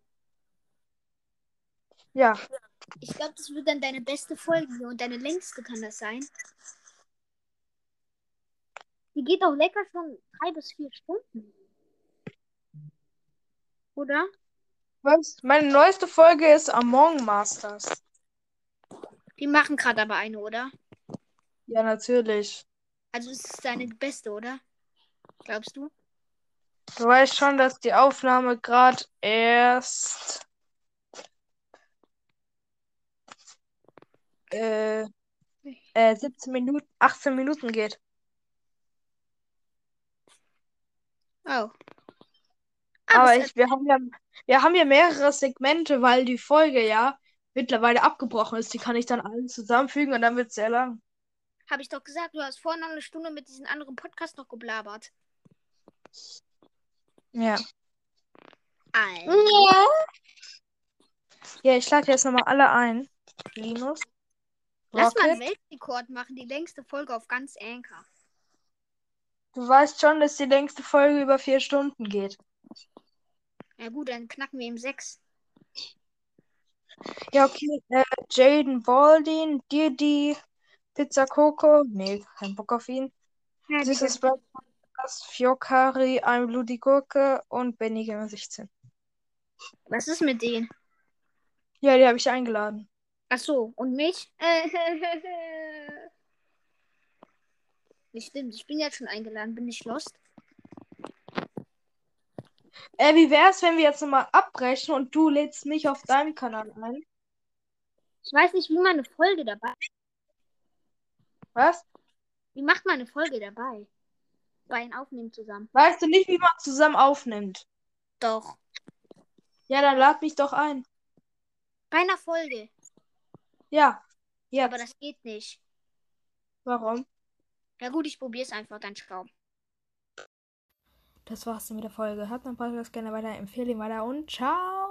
Speaker 2: Ja.
Speaker 3: Ich glaube, das wird dann deine beste Folge hier und deine längste kann das sein. Die geht auch lecker schon drei bis vier Stunden. Oder?
Speaker 2: Was? Meine neueste Folge ist Among Masters.
Speaker 3: Die machen gerade aber eine, oder?
Speaker 2: Ja, natürlich.
Speaker 3: Also es ist deine beste, oder? Glaubst du?
Speaker 2: Du weißt schon, dass die Aufnahme gerade erst äh, äh, 17 Minuten, 18 Minuten geht.
Speaker 3: Oh.
Speaker 2: Aber ich, wir haben ja, wir haben ja mehrere Segmente, weil die Folge ja mittlerweile abgebrochen ist. Die kann ich dann alle zusammenfügen und dann wird es sehr lang.
Speaker 3: Habe ich doch gesagt, du hast vorhin noch eine Stunde mit diesem anderen Podcast noch geblabert.
Speaker 2: Ja.
Speaker 3: Alter.
Speaker 2: Ja, ich lade jetzt nochmal alle ein. Linus.
Speaker 3: Lass mal einen. Weltrekord machen, die längste Folge auf ganz Anchor.
Speaker 2: Du weißt schon, dass die längste Folge über vier Stunden geht.
Speaker 3: Ja gut, dann knacken wir ihm sechs.
Speaker 2: Ja, okay. Äh, Jaden Baldin, Didi, Pizza Coco. Nee, kein Bock auf ihn.
Speaker 3: Ja,
Speaker 2: Süßes Blatt, Fiokari, ein Blue Gurke und Benny Gamer 16.
Speaker 3: Was ist mit denen?
Speaker 2: Ja, die habe ich eingeladen.
Speaker 3: Ach so, und mich? *laughs* Nicht stimmt, ich bin jetzt schon eingeladen. Bin ich lost?
Speaker 2: Äh, wie wär's, wenn wir jetzt nochmal abbrechen und du lädst mich auf deinem Kanal ein?
Speaker 3: Ich weiß nicht, wie man eine Folge dabei.
Speaker 2: Was?
Speaker 3: Wie macht man eine Folge dabei? Beiden aufnehmen zusammen.
Speaker 2: Weißt du nicht, wie man zusammen aufnimmt?
Speaker 3: Doch.
Speaker 2: Ja, dann lad mich doch ein.
Speaker 3: Bei einer Folge.
Speaker 2: Ja. Jetzt.
Speaker 3: Aber das geht nicht.
Speaker 2: Warum?
Speaker 3: Ja gut, ich probiere es einfach, dann schau.
Speaker 10: Das war's dann mit der Folge. Hört meinen Podcast gerne weiter, empfehle ihn weiter und ciao.